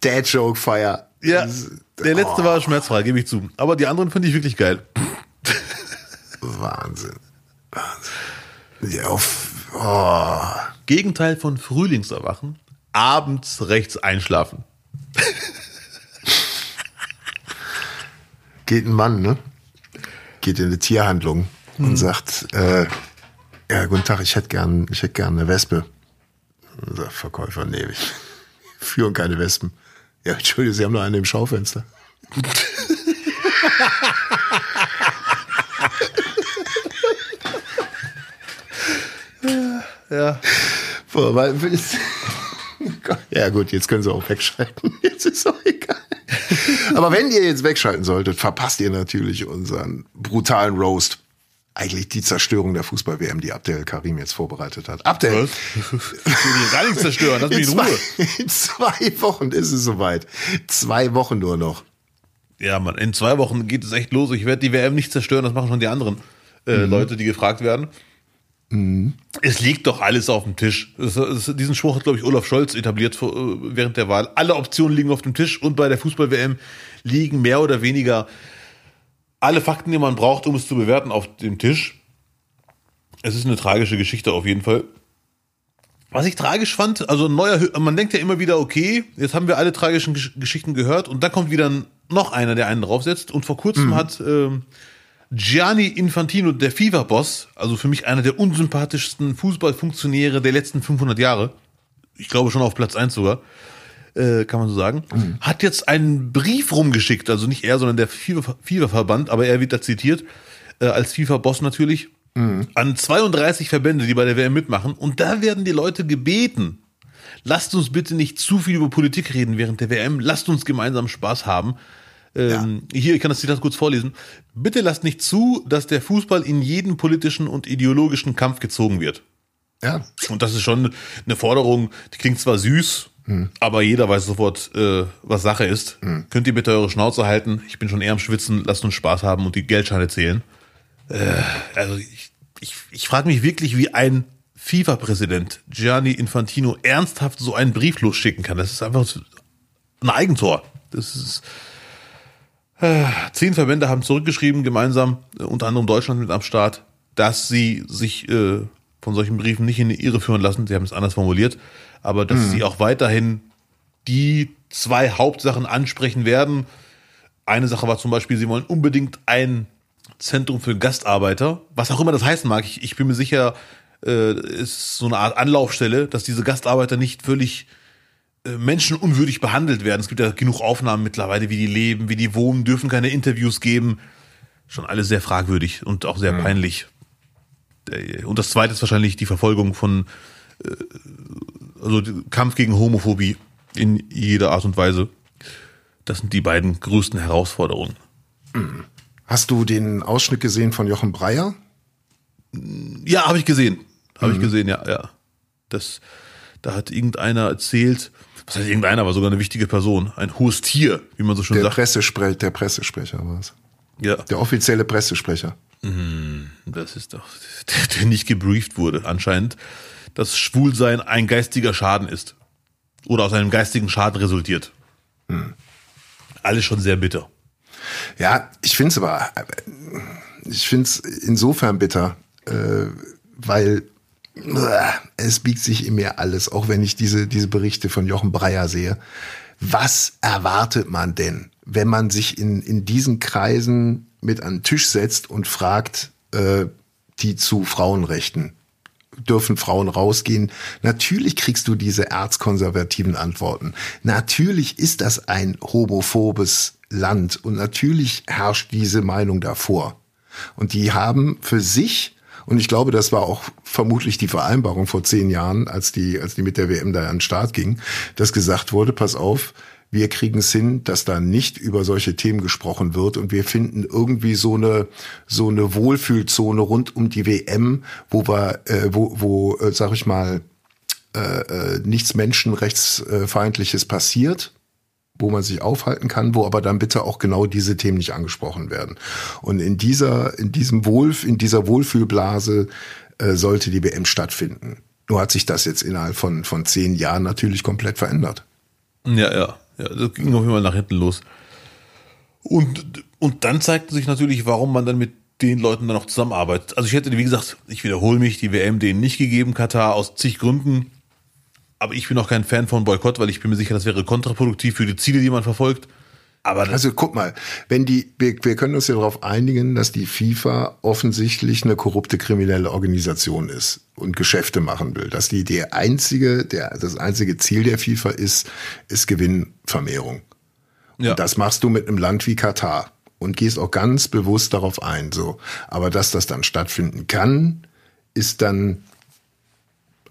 Yes. Dad Joke Fire. Ja, der letzte war schmerzfrei, gebe ich zu. Aber die anderen finde ich wirklich geil. Wahnsinn. Wahnsinn. Ja, oh. Gegenteil von Frühlingserwachen, abends rechts einschlafen. Geht ein Mann, ne? Geht in eine Tierhandlung und sagt, äh, ja, guten Tag, ich hätte gern, ich hätte gern eine Wespe. Sagt Verkäufer, nee, ich führen keine Wespen. Ja, Entschuldigung, Sie haben noch eine im Schaufenster. Ja. Boah, weil, ja gut, jetzt können Sie auch wegschalten. Jetzt ist auch egal. Aber wenn ihr jetzt wegschalten solltet, verpasst ihr natürlich unseren brutalen Roast. Eigentlich die Zerstörung der Fußball-WM, die Abdel Karim jetzt vorbereitet hat. Abdel, Was? Ich will gar nichts zerstören, lass mich in in zwei, Ruhe. in zwei Wochen ist es soweit. Zwei Wochen nur noch. Ja, Mann, in zwei Wochen geht es echt los. Ich werde die WM nicht zerstören, das machen schon die anderen äh, Leute, die gefragt werden. Es liegt doch alles auf dem Tisch. Es, es, diesen Spruch hat, glaube ich, Olaf Scholz etabliert vor, äh, während der Wahl. Alle Optionen liegen auf dem Tisch und bei der Fußball-WM liegen mehr oder weniger alle Fakten, die man braucht, um es zu bewerten, auf dem Tisch. Es ist eine tragische Geschichte auf jeden Fall. Was ich tragisch fand, also ein neuer, man denkt ja immer wieder, okay, jetzt haben wir alle tragischen Gesch Geschichten gehört und dann kommt wieder noch einer, der einen draufsetzt. Und vor kurzem hat ähm, Gianni Infantino, der FIFA-Boss, also für mich einer der unsympathischsten Fußballfunktionäre der letzten 500 Jahre, ich glaube schon auf Platz 1 sogar, äh, kann man so sagen, hat jetzt einen Brief rumgeschickt, also nicht er, sondern der FIFA FIFA-Verband, aber er wird da zitiert, äh, als FIFA-Boss natürlich, an 32 Verbände, die bei der WM mitmachen. Und da werden die Leute gebeten, lasst uns bitte nicht zu viel über Politik reden während der WM, lasst uns gemeinsam Spaß haben. Ähm, Hier, ich kann das Zitat kurz vorlesen. Bitte lasst nicht zu, dass der Fußball in jeden politischen und ideologischen Kampf gezogen wird. Ja. Und das ist schon eine Forderung, die klingt zwar süß, aber jeder weiß sofort, äh, was Sache ist. Könnt ihr bitte eure Schnauze halten? Ich bin schon eher am Schwitzen, lasst uns Spaß haben und die Geldscheine zählen. Äh, also ich, ich, ich frage mich wirklich, wie ein FIFA-Präsident Gianni Infantino ernsthaft so einen Brief losschicken kann. Das ist einfach ein Eigentor. Das ist. Äh, zehn Verbände haben zurückgeschrieben, gemeinsam, äh, unter anderem Deutschland mit am Start, dass sie sich äh, von solchen Briefen nicht in die Irre führen lassen. Sie haben es anders formuliert, aber dass sie auch weiterhin die zwei Hauptsachen ansprechen werden. Eine Sache war zum Beispiel, sie wollen unbedingt ein Zentrum für Gastarbeiter, was auch immer das heißen mag. Ich, ich bin mir sicher, äh, ist so eine Art Anlaufstelle, dass diese Gastarbeiter nicht völlig äh, menschenunwürdig behandelt werden. Es gibt ja genug Aufnahmen mittlerweile, wie die leben, wie die wohnen, dürfen keine Interviews geben. Schon alles sehr fragwürdig und auch sehr peinlich. Äh, Und das zweite ist wahrscheinlich die Verfolgung von, äh, also Kampf gegen Homophobie in jeder Art und Weise. Das sind die beiden größten Herausforderungen. Hast du den Ausschnitt gesehen von Jochen Breyer? Ja, habe ich gesehen. Habe ich gesehen, ja, ja. Das, da hat irgendeiner erzählt, was heißt irgendeiner, war sogar eine wichtige Person, ein hohes Tier, wie man so schön Der, sagt. Pressespre der Pressesprecher war es. Ja, Der offizielle Pressesprecher. Das ist doch, der, der nicht gebrieft wurde, anscheinend, dass Schwulsein ein geistiger Schaden ist. Oder aus einem geistigen Schaden resultiert. Alles schon sehr bitter. Ja, ich finde es aber, ich finde es insofern bitter, äh, weil äh, es biegt sich in mir alles, auch wenn ich diese, diese Berichte von Jochen Breyer sehe. Was erwartet man denn, wenn man sich in, in diesen Kreisen mit an den Tisch setzt und fragt, äh, die zu Frauenrechten dürfen Frauen rausgehen? Natürlich kriegst du diese erzkonservativen Antworten. Natürlich ist das ein homophobes Land und natürlich herrscht diese Meinung davor. Und die haben für sich und ich glaube, das war auch vermutlich die Vereinbarung vor zehn Jahren, als die, als die mit der WM da an den Start ging, dass gesagt wurde, pass auf, wir kriegen es hin, dass da nicht über solche Themen gesprochen wird und wir finden irgendwie so eine so eine Wohlfühlzone rund um die WM, wo wir äh, wo wo äh, sag ich mal äh, äh, nichts menschenrechtsfeindliches passiert wo man sich aufhalten kann, wo aber dann bitte auch genau diese Themen nicht angesprochen werden. Und in dieser, in diesem Wohlf, in dieser Wohlfühlblase äh, sollte die WM stattfinden. Nur hat sich das jetzt innerhalb von, von zehn Jahren natürlich komplett verändert. Ja, ja, ja, das ging auf jeden Fall nach hinten los. Und, und dann zeigte sich natürlich, warum man dann mit den Leuten dann noch zusammenarbeitet. Also ich hätte, wie gesagt, ich wiederhole mich, die WM denen nicht gegeben, Katar, aus zig Gründen. Aber ich bin auch kein Fan von Boykott, weil ich bin mir sicher, das wäre kontraproduktiv für die Ziele, die man verfolgt. Aber also guck mal, wenn die, wir, wir können uns ja darauf einigen, dass die FIFA offensichtlich eine korrupte kriminelle Organisation ist und Geschäfte machen will. Dass die der einzige, der, das einzige Ziel der FIFA ist, ist Gewinnvermehrung. Ja. Und das machst du mit einem Land wie Katar und gehst auch ganz bewusst darauf ein. So, aber dass das dann stattfinden kann, ist dann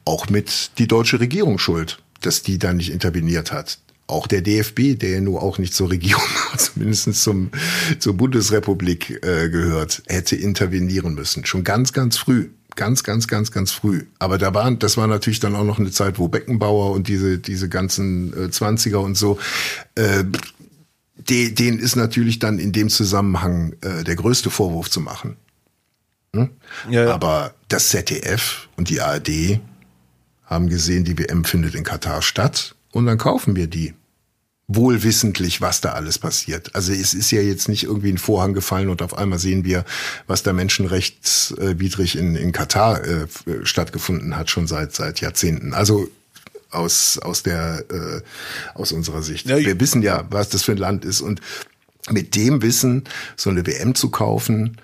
auch mit die deutsche Regierung schuld, dass die da nicht interveniert hat. Auch der DFB, der ja nur auch nicht zur Regierung, zumindest zum, zur Bundesrepublik äh, gehört, hätte intervenieren müssen. Schon ganz, ganz früh. Ganz, ganz, ganz, ganz früh. Aber da waren, das war natürlich dann auch noch eine Zeit, wo Beckenbauer und diese, diese ganzen äh, 20er und so, äh, de, denen ist natürlich dann in dem Zusammenhang äh, der größte Vorwurf zu machen. Hm? Ja, ja. Aber das ZDF und die ARD, haben gesehen, die WM findet in Katar statt und dann kaufen wir die. Wohlwissentlich, was da alles passiert. Also es ist ja jetzt nicht irgendwie ein Vorhang gefallen und auf einmal sehen wir, was da menschenrechtswidrig in, in Katar äh, stattgefunden hat, schon seit, seit Jahrzehnten. Also aus, aus der, äh, aus unserer Sicht. Ja, wir wissen ja, was das für ein Land ist und mit dem Wissen so eine WM zu kaufen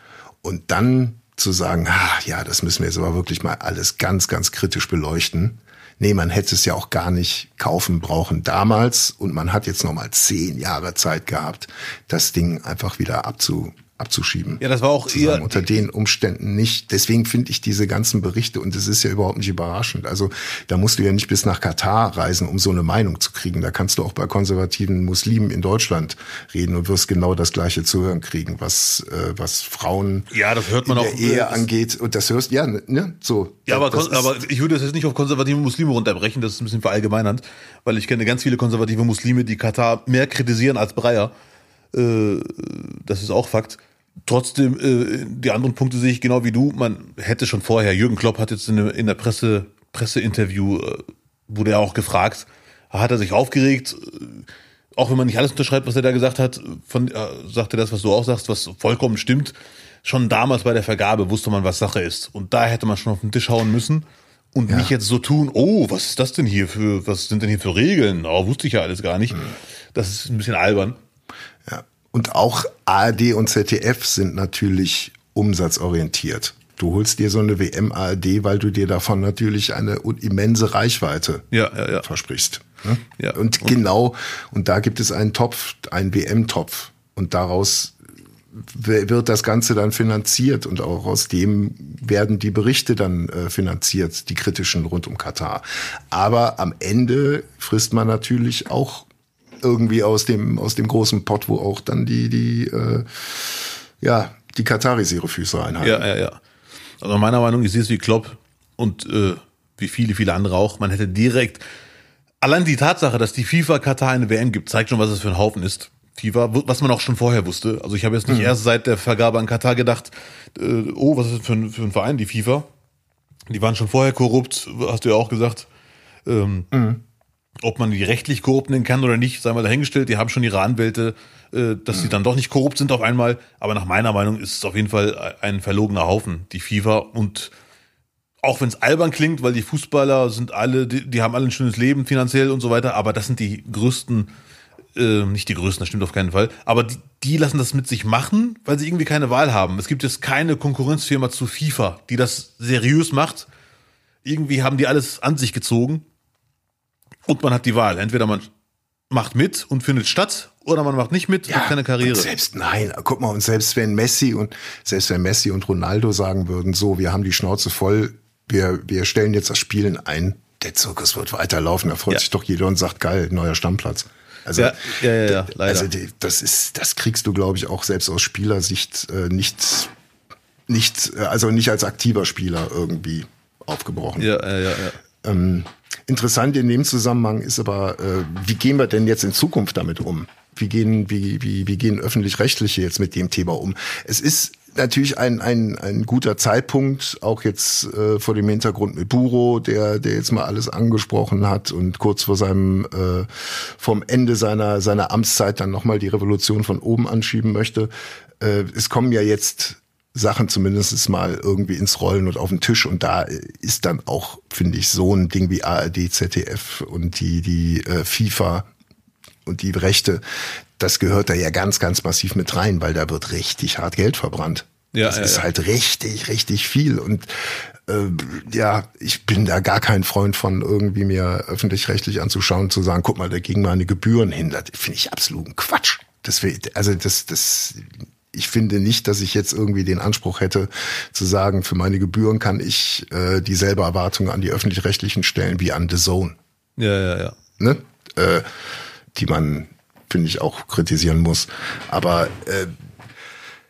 und dann zu sagen, ah, ja, das müssen wir jetzt aber wirklich mal alles ganz, ganz kritisch beleuchten. Nee, man hätte es ja auch gar nicht kaufen brauchen damals. Und man hat jetzt noch mal zehn Jahre Zeit gehabt, das Ding einfach wieder abzu, abzuschieben. Ja, das war auch eher unter den Umständen nicht. Deswegen finde ich diese ganzen Berichte und es ist ja überhaupt nicht überraschend. Also da musst du ja nicht bis nach Katar reisen, um so eine Meinung zu kriegen. Da kannst du auch bei konservativen Muslimen in Deutschland reden und wirst genau das gleiche zu hören kriegen, was äh, was Frauen ja, das hört man in der auch, Ehe angeht. Und das hörst ja ne so. Ja, aber, aber ich würde das jetzt nicht auf konservative Muslime runterbrechen. Das ist ein bisschen verallgemeinernd, weil ich kenne ganz viele konservative Muslime, die Katar mehr kritisieren als Breyer. Äh, das ist auch Fakt. Trotzdem, äh, die anderen Punkte sehe ich genau wie du. Man hätte schon vorher, Jürgen Klopp hat jetzt in, in der Presse, Presseinterview, äh, wurde er auch gefragt, hat er sich aufgeregt, äh, auch wenn man nicht alles unterschreibt, was er da gesagt hat, von, äh, sagt er das, was du auch sagst, was vollkommen stimmt. Schon damals bei der Vergabe wusste man, was Sache ist. Und da hätte man schon auf den Tisch hauen müssen und ja. nicht jetzt so tun, oh, was ist das denn hier für, was sind denn hier für Regeln? Oh, wusste ich ja alles gar nicht. Das ist ein bisschen albern. Und auch ARD und ZDF sind natürlich umsatzorientiert. Du holst dir so eine WM ARD, weil du dir davon natürlich eine immense Reichweite ja, ja, ja. versprichst. Ne? Ja. Und, und genau, und da gibt es einen Topf, einen WM-Topf. Und daraus wird das Ganze dann finanziert und auch aus dem werden die Berichte dann äh, finanziert, die kritischen rund um Katar. Aber am Ende frisst man natürlich auch irgendwie aus dem, aus dem großen Pott, wo auch dann die, die, äh, ja, die Kataris ihre Füße reinhalten. Ja, ja, ja. Also meiner Meinung nach, ich sehe es wie Klopp und äh, wie viele, viele andere auch. Man hätte direkt, allein die Tatsache, dass die FIFA Katar eine WM gibt, zeigt schon, was es für ein Haufen ist. FIFA, was man auch schon vorher wusste. Also ich habe jetzt nicht mhm. erst seit der Vergabe an Katar gedacht, äh, oh, was ist das für ein, für ein Verein, die FIFA? Die waren schon vorher korrupt, hast du ja auch gesagt. Ähm, mhm. Ob man die rechtlich korrupt nennen kann oder nicht, sei mal dahingestellt. Die haben schon ihre Anwälte, äh, dass sie dann doch nicht korrupt sind auf einmal. Aber nach meiner Meinung ist es auf jeden Fall ein verlogener Haufen, die FIFA. Und auch wenn es albern klingt, weil die Fußballer sind alle, die, die, haben alle ein schönes Leben finanziell und so weiter, aber das sind die größten, äh, nicht die größten, das stimmt auf keinen Fall, aber die, die lassen das mit sich machen, weil sie irgendwie keine Wahl haben. Es gibt jetzt keine Konkurrenzfirma zu FIFA, die das seriös macht irgendwie haben die alles an sich gezogen und man hat die Wahl. Entweder man macht mit und findet statt oder man macht nicht mit und hat keine Karriere. und Selbst nein, guck mal, und selbst wenn Messi und selbst wenn Messi und Ronaldo sagen würden, so, wir haben die Schnauze voll, wir, wir stellen jetzt das Spielen ein, der Zirkus wird weiterlaufen, da freut Ja. sich doch jeder und sagt, geil, neuer Stammplatz. Also, Ja, ja, ja, ja, leider. also das ist, das kriegst du, glaube ich, auch selbst aus Spielersicht äh, nicht, nicht, äh, also nicht als aktiver Spieler irgendwie aufgebrochen. Ja, ja, ja, ja. Ähm, interessant in dem Zusammenhang ist aber, äh, wie gehen wir denn jetzt in Zukunft damit um? Wie gehen, wie, wie, wie gehen öffentlich-rechtliche jetzt mit dem Thema um? Es ist natürlich ein, ein, ein guter Zeitpunkt, auch jetzt äh, vor dem Hintergrund mit Buro, der, der jetzt mal alles angesprochen hat und kurz vor seinem äh, vom Ende seiner, seiner Amtszeit dann nochmal die Revolution von oben anschieben möchte. Äh, es kommen ja jetzt Sachen zumindest mal irgendwie ins Rollen und auf den Tisch und da ist dann auch, finde ich, so ein Ding wie ARD, ZDF und die, die äh, FIFA und die Rechte, das gehört da ja ganz, ganz massiv mit rein, weil da wird richtig hart Geld verbrannt. Ja, das ja, ist ja. halt richtig, richtig viel und äh, ja, ich bin da gar kein Freund von, irgendwie mir öffentlich-rechtlich anzuschauen, zu sagen, guck mal, da gingen meine Gebühren hin. Das finde ich absoluten Quatsch. Das wär, also das, das, ich finde nicht, dass ich jetzt irgendwie den Anspruch hätte, zu sagen, für meine Gebühren kann ich äh, dieselbe Erwartung an die öffentlich-rechtlichen stellen wie an The Zone Ja, ja, ja. ne? äh, die man, finde ich, auch kritisieren muss. Aber äh,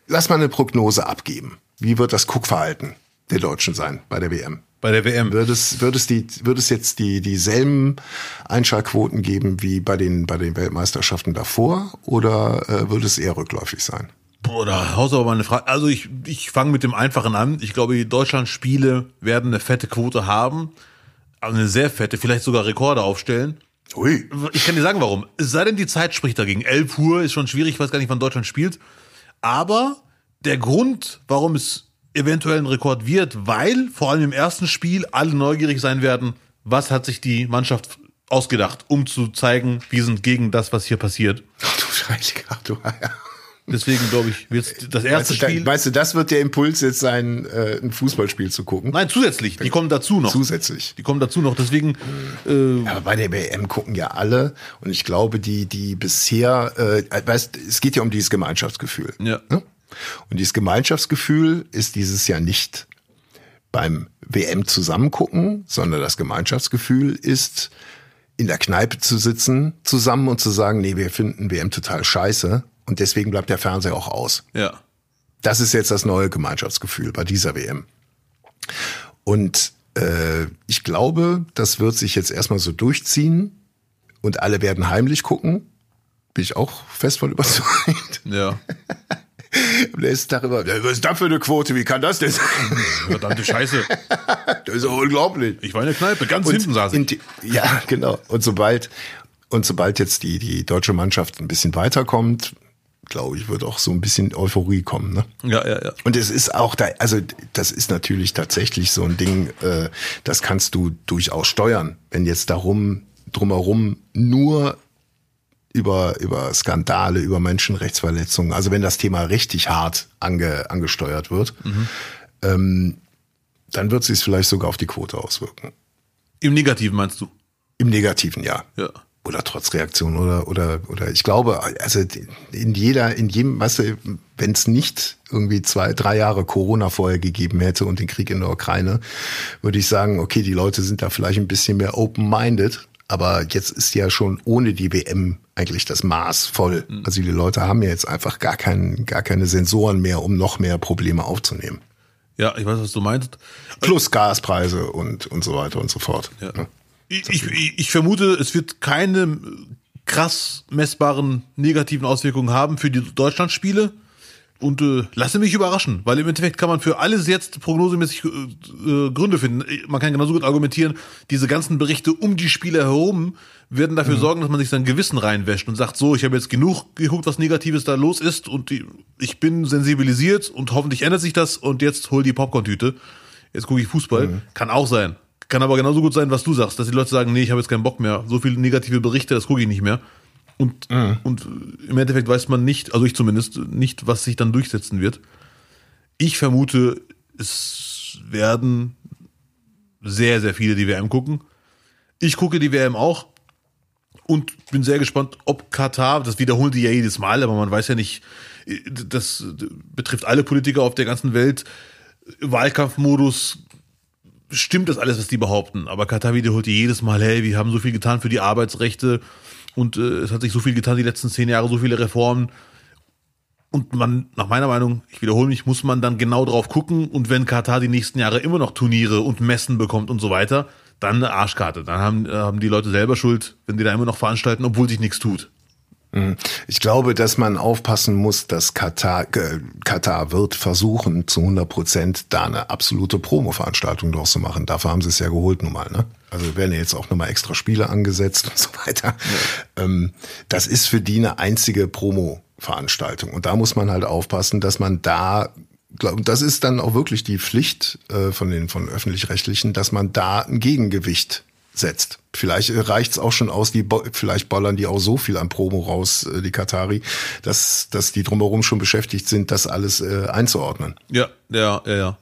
lass mal eine Prognose abgeben. Wie wird das Guckverhalten der Deutschen sein bei der WM? Bei der WM. Wird es, wird es, die, wird es jetzt die, dieselben Einschaltquoten geben wie bei den, bei den Weltmeisterschaften davor oder äh, wird es eher rückläufig sein? Boah, da haust du aber mal eine Frage. Also ich, ich fange mit dem Einfachen an. Ich glaube, die Deutschland-Spiele werden eine fette Quote haben. Also eine sehr fette, vielleicht sogar Rekorde aufstellen. Ui. Ich kann dir sagen, warum. Es sei denn, die Zeit spricht dagegen. 11 Uhr ist schon schwierig, ich weiß gar nicht, wann Deutschland spielt. Aber der Grund, warum es eventuell ein Rekord wird, weil vor allem im ersten Spiel alle neugierig sein werden, was hat sich die Mannschaft ausgedacht, um zu zeigen, wir sind gegen das, was hier passiert. Ach du Heiliger, du Heier. Deswegen glaube ich, wird das Weißt erste du, da- Spiel. weißt du, das wird der Impuls jetzt sein, äh, ein Fußballspiel zu gucken? Nein, zusätzlich. Die kommen dazu noch. Zusätzlich. Die kommen dazu noch. Deswegen, äh, Aber bei der WM gucken ja alle und ich glaube, die, die bisher, äh, weißt, es geht ja um dieses Gemeinschaftsgefühl. Ja. Ne? Und dieses Gemeinschaftsgefühl ist dieses Jahr nicht beim WM zusammengucken, sondern das Gemeinschaftsgefühl ist, in der Kneipe zu sitzen zusammen und zu sagen, nee, wir finden WM total scheiße und deswegen bleibt der Fernseher auch aus. ja. Das ist jetzt das neue Gemeinschaftsgefühl bei dieser WM. Und äh, ich glaube, das wird sich jetzt erstmal so durchziehen und alle werden heimlich gucken. Bin ich auch fest von überzeugt. Ja. Am nächsten Tag immer, "Ja, was ist da für eine Quote? Wie kann das denn sein? Verdammte Scheiße. Das ist ja unglaublich. Ich war in der Kneipe, ganz Und hinten saß ich. die- Ja, genau. Und sobald, und sobald jetzt die, die deutsche Mannschaft ein bisschen weiterkommt, glaube ich, wird auch so ein bisschen Euphorie kommen. Ne? Ja, ja, ja. Und es ist auch da, also das ist natürlich tatsächlich so ein Ding, äh, das kannst du durchaus steuern, wenn jetzt darum drumherum nur über über Skandale, über Menschenrechtsverletzungen, also wenn das Thema richtig hart ange, angesteuert wird, ähm, dann wird sich vielleicht sogar auf die Quote auswirken. Im Negativen meinst du? Im negativen Jahr Ja. Oder trotz Reaktion oder oder oder ich glaube also in jeder in jedem weißt du wenn es nicht irgendwie zwei drei Jahre Corona vorher gegeben hätte und den Krieg in der Ukraine würde ich sagen okay die Leute sind da vielleicht ein bisschen mehr open minded aber jetzt ist ja schon ohne die WM eigentlich das Maß voll also die Leute haben ja jetzt einfach gar keinen gar keine Sensoren mehr um noch mehr Probleme aufzunehmen Ja, ich weiß, was du meinst. plus Gaspreise und und so weiter und so fort Ja. ne? Ich, ich, ich vermute, es wird keine krass messbaren negativen Auswirkungen haben für die Deutschlandspiele. Und äh, lasse mich überraschen, weil im Endeffekt kann man für alles jetzt prognosemäßig äh, äh, Gründe finden. Man kann genauso gut argumentieren, diese ganzen Berichte um die Spiele herum werden dafür sorgen, dass man sich sein Gewissen reinwäscht und sagt, so, ich habe jetzt genug geguckt, was Negatives da los ist und die, ich bin sensibilisiert und hoffentlich ändert sich das und jetzt hol die Popcorn-Tüte. Jetzt gucke ich Fußball. Kann auch sein. Kann aber genauso gut sein, was du sagst, dass die Leute sagen, nee, ich habe jetzt keinen Bock mehr. So viele negative Berichte, das gucke ich nicht mehr. Und, und im Endeffekt weiß man nicht, also ich zumindest, nicht, was sich dann durchsetzen wird. Ich vermute, es werden sehr, sehr viele die WM gucken. Ich gucke die WM auch und bin sehr gespannt, ob Katar, das wiederholen die ja jedes Mal, aber man weiß ja nicht, das betrifft alle Politiker auf der ganzen Welt. Wahlkampfmodus, stimmt das alles, was die behaupten. Aber Katar wiederholt jedes Mal, hey, wir haben so viel getan für die Arbeitsrechte und äh, es hat sich so viel getan die letzten zehn Jahre, so viele Reformen. Und man, nach meiner Meinung, ich wiederhole mich, muss man dann genau drauf gucken. Und wenn Katar die nächsten Jahre immer noch Turniere und Messen bekommt und so weiter, dann eine Arschkarte. Dann haben, haben die Leute selber Schuld, wenn die da immer noch veranstalten, obwohl sich nichts tut. Mhm. Ich glaube, dass man aufpassen muss, dass Katar, äh, Katar wird versuchen, zu 100 Prozent da eine absolute Promo-Veranstaltung draus zu machen. Dafür haben sie es ja geholt nun mal. Ne? Also werden ja jetzt auch nochmal extra Spiele angesetzt und so weiter. Ja. Ähm, das ist für die eine einzige Promo-Veranstaltung. Und da muss man halt aufpassen, dass man da glaub, das ist dann auch wirklich die Pflicht äh, von den von öffentlich-rechtlichen, dass man da ein Gegengewicht setzt. Vielleicht reicht's auch schon aus, die vielleicht ballern die auch so viel an Promo raus, äh, die Katari, dass, dass die drumherum schon beschäftigt sind, das alles äh, einzuordnen. Ja, ja, ja, ja.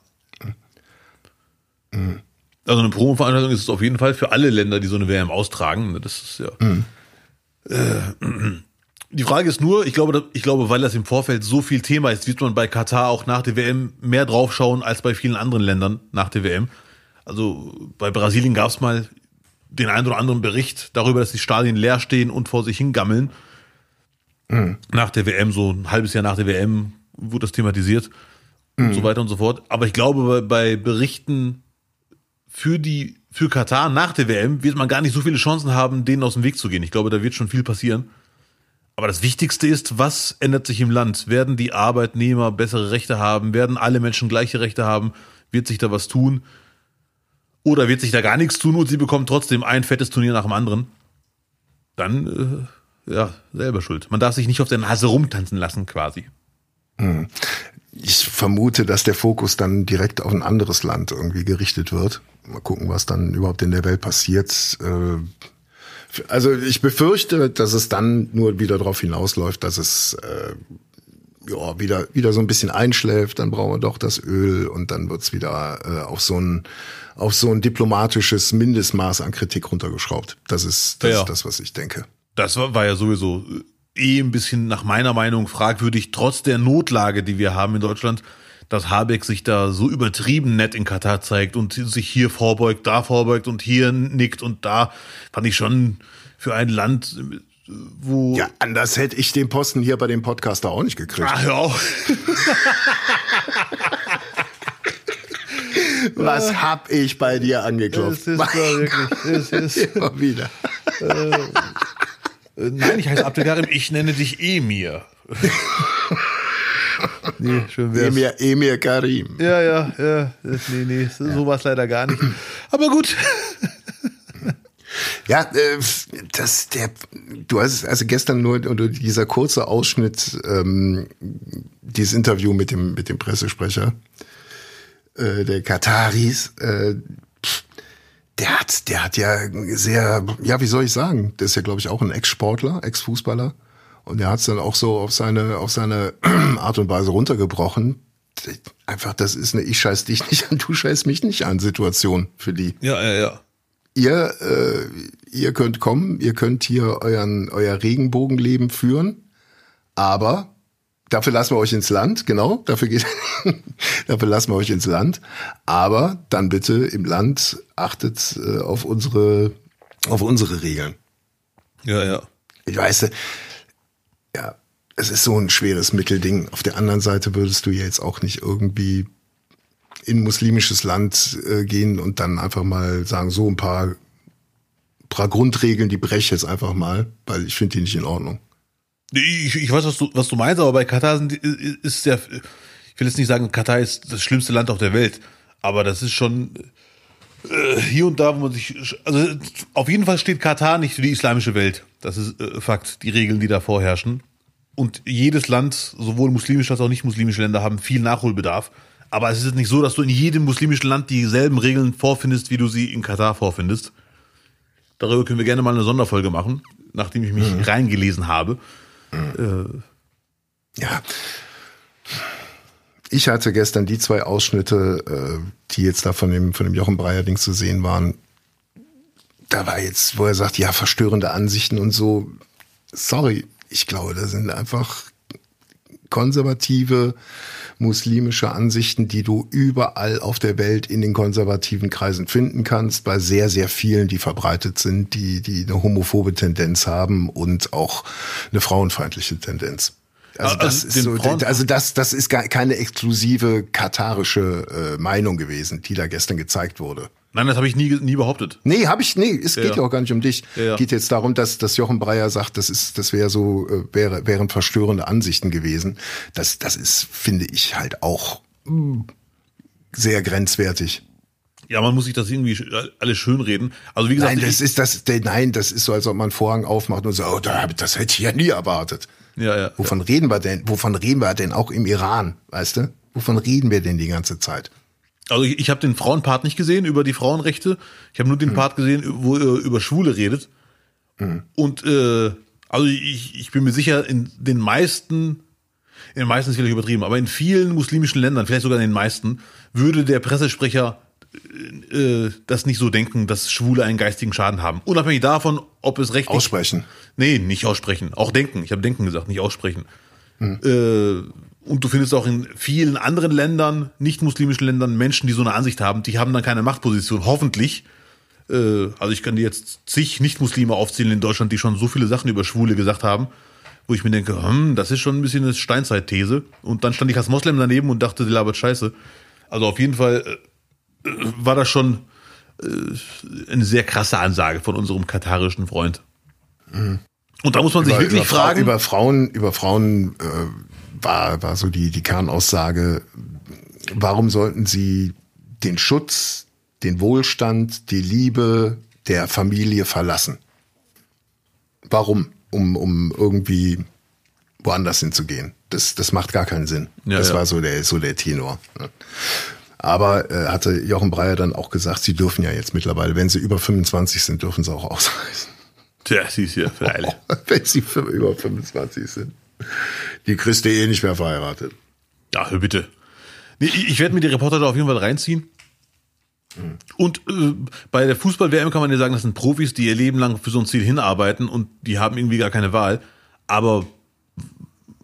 Mhm. Also eine Promo-Veranstaltung ist es auf jeden Fall für alle Länder, die so eine WM austragen. Das ist ja. Mhm. Äh, die Frage ist nur, ich glaube, ich glaube, weil das im Vorfeld so viel Thema ist, wird man bei Katar auch nach der WM mehr draufschauen als bei vielen anderen Ländern nach der WM. Also bei Brasilien gab es mal den einen oder anderen Bericht darüber, dass die Stadien leer stehen und vor sich hingammeln. Mhm. Nach der WM, so ein halbes Jahr nach der WM, wurde das thematisiert mhm. und so weiter und so fort. Aber ich glaube, bei Berichten für die, für Katar nach der WM wird man gar nicht so viele Chancen haben, denen aus dem Weg zu gehen. Ich glaube, da wird schon viel passieren. Aber das Wichtigste ist, was ändert sich im Land? Werden die Arbeitnehmer bessere Rechte haben? Werden alle Menschen gleiche Rechte haben? Wird sich da was tun? Oder wird sich da gar nichts tun und sie bekommen trotzdem ein fettes Turnier nach dem anderen? Dann, äh, ja, selber schuld. Man darf sich nicht auf der Nase rumtanzen lassen, quasi. Hm. Ich vermute, dass der Fokus dann direkt auf ein anderes Land irgendwie gerichtet wird. Mal gucken, was dann überhaupt in der Welt passiert. Äh, also ich befürchte, dass es dann nur wieder darauf hinausläuft, dass es äh, ja, wieder, wieder so ein bisschen einschläft, dann brauchen wir doch das Öl und dann wird's wieder äh, auf so ein auf so ein diplomatisches Mindestmaß an Kritik runtergeschraubt. Das ist das, ja. ist das was ich denke. Das war, war ja sowieso eh ein bisschen nach meiner Meinung fragwürdig, trotz der Notlage, die wir haben in Deutschland, dass Habeck sich da so übertrieben nett in Katar zeigt und sich hier vorbeugt, da vorbeugt und hier nickt und da fand ich schon für ein Land wo. Ja, anders hätte ich den Posten hier bei dem Podcaster auch nicht gekriegt. Ach, auf. Was hab ich bei dir angeklopft? Es ist wirklich, es ist immer wieder. Äh, nein, ich heiße Abdelkarim, ich nenne dich Emir. nee, schön wär's. Emir, Emir Karim. Ja, ja, ja. Nee, nee, sowas leider gar nicht. Aber gut. Ja, äh, das der du hast also gestern nur oder dieser kurze Ausschnitt ähm, dieses Interview mit dem mit dem Pressesprecher äh, der Kataris äh, der hat der hat ja sehr ja, wie soll ich sagen, der ist ja glaube ich auch ein Ex-Sportler, Ex-Fußballer und der hat es dann auch so auf seine auf seine Art und Weise runtergebrochen. Einfach, das ist eine Ich scheiß dich nicht an, du scheiß mich nicht an Situation für die. Ja, ja, ja ihr, äh, ihr könnt kommen, ihr könnt hier euren, euer Regenbogenleben führen, aber dafür lassen wir euch ins Land, genau, dafür geht, dafür lassen wir euch ins Land, aber dann bitte im Land achtet äh, auf unsere, auf unsere Regeln. Ja, ja. Ich weiß, ja, es ist so ein schweres Mittelding. Auf der anderen Seite würdest du jetzt auch nicht irgendwie in muslimisches Land äh, gehen und dann einfach mal sagen, so ein paar, paar Grundregeln, die breche ich jetzt einfach mal, weil ich finde die nicht in Ordnung. Ich, ich weiß, was du, was du meinst, aber bei Katar sind, ist ja, ich will jetzt nicht sagen, Katar ist das schlimmste Land auf der Welt, aber das ist schon äh, hier und da, wo man sich, also auf jeden Fall steht Katar nicht für die islamische Welt. Das ist äh, Fakt, die Regeln, die da vorherrschen. Und jedes Land, sowohl muslimische als auch nicht muslimische Länder, haben viel Nachholbedarf. Aber es ist nicht so, dass du in jedem muslimischen Land dieselben Regeln vorfindest, wie du sie in Katar vorfindest. Darüber können wir gerne mal eine Sonderfolge machen, nachdem ich mich mhm. reingelesen habe. Mhm. Äh, ja. ich hatte gestern die zwei Ausschnitte, äh, die jetzt da von dem, von dem Jochen Breyer-Ding zu sehen waren. Da war jetzt, wo er sagt, ja, verstörende Ansichten und so. Sorry, ich glaube, da sind einfach konservative muslimische Ansichten, die du überall auf der Welt in den konservativen Kreisen finden kannst, bei sehr, sehr vielen, die verbreitet sind, die, die eine homophobe Tendenz haben und auch eine frauenfeindliche Tendenz. Also, Also das ist so, also das, das ist keine exklusive katarische äh, Meinung gewesen, die da gestern gezeigt wurde. Nein, das habe ich nie, nie behauptet. Nee, habe ich, nee, es geht Ja. ja auch gar nicht um dich. Ja, ja. Geht jetzt darum, dass, dass Jochen Breyer sagt, das ist, das wäre so, äh, wäre, wären verstörende Ansichten gewesen. Das, das ist, finde ich, halt auch mm, sehr grenzwertig. Ja, man muss sich das irgendwie alles schönreden. Also wie gesagt, Nein, das ist das, nein, das ist so, als ob man einen Vorhang aufmacht und so, oh, das hätte ich ja nie erwartet. ja, ja. Wovon reden wir denn? Wovon reden wir denn auch im Iran, weißt du? Wovon reden wir denn die ganze Zeit? Also ich, ich habe den Frauenpart nicht gesehen über die Frauenrechte. Ich habe nur den Part gesehen, wo er über Schwule redet. Und äh, also ich, ich bin mir sicher, in den meisten, in den meisten ist vielleicht übertrieben, aber in vielen muslimischen Ländern, vielleicht sogar in den meisten, würde der Pressesprecher äh, das nicht so denken, dass Schwule einen geistigen Schaden haben. Unabhängig davon, ob es rechtlich Aussprechen. Nee, nicht aussprechen. Auch denken. Ich habe denken gesagt, nicht aussprechen. Äh, und du findest auch in vielen anderen Ländern, nicht muslimischen Ländern, Menschen, die so eine Ansicht haben, die haben dann keine Machtposition. Hoffentlich. Äh, also ich kann dir jetzt zig Nicht-Muslime aufzählen in Deutschland, die schon so viele Sachen über Schwule gesagt haben, wo ich mir denke, hm, das ist schon ein bisschen eine Steinzeit-These. Und dann stand ich als Moslem daneben und dachte, die labert scheiße. Also auf jeden Fall äh, äh, war das schon äh, eine sehr krasse Ansage von unserem katarischen Freund. Und da muss man sich wirklich über, Fra- fragen. Über Frauen, über Frauen äh, war, war so die, die Kernaussage, warum sollten sie den Schutz, den Wohlstand, die Liebe der Familie verlassen? Warum? Um, um irgendwie woanders hinzugehen. Das, das macht gar keinen Sinn. Ja, das ja. war so der, so der Tenor. ne? Aber äh, hatte Jochen Breyer dann auch gesagt, sie dürfen ja jetzt mittlerweile, wenn sie über 25 sind, dürfen sie auch ausreisen. Tja, sie ist ja freilich. wenn sie über 25 sind. Die kriegst du eh nicht mehr verheiratet. Ja, hör bitte. Nee, ich werde mir die Reporter da auf jeden Fall reinziehen. Und äh, bei der Fußball-WM kann man ja sagen, das sind Profis, die ihr Leben lang für so ein Ziel hinarbeiten und die haben irgendwie gar keine Wahl. Aber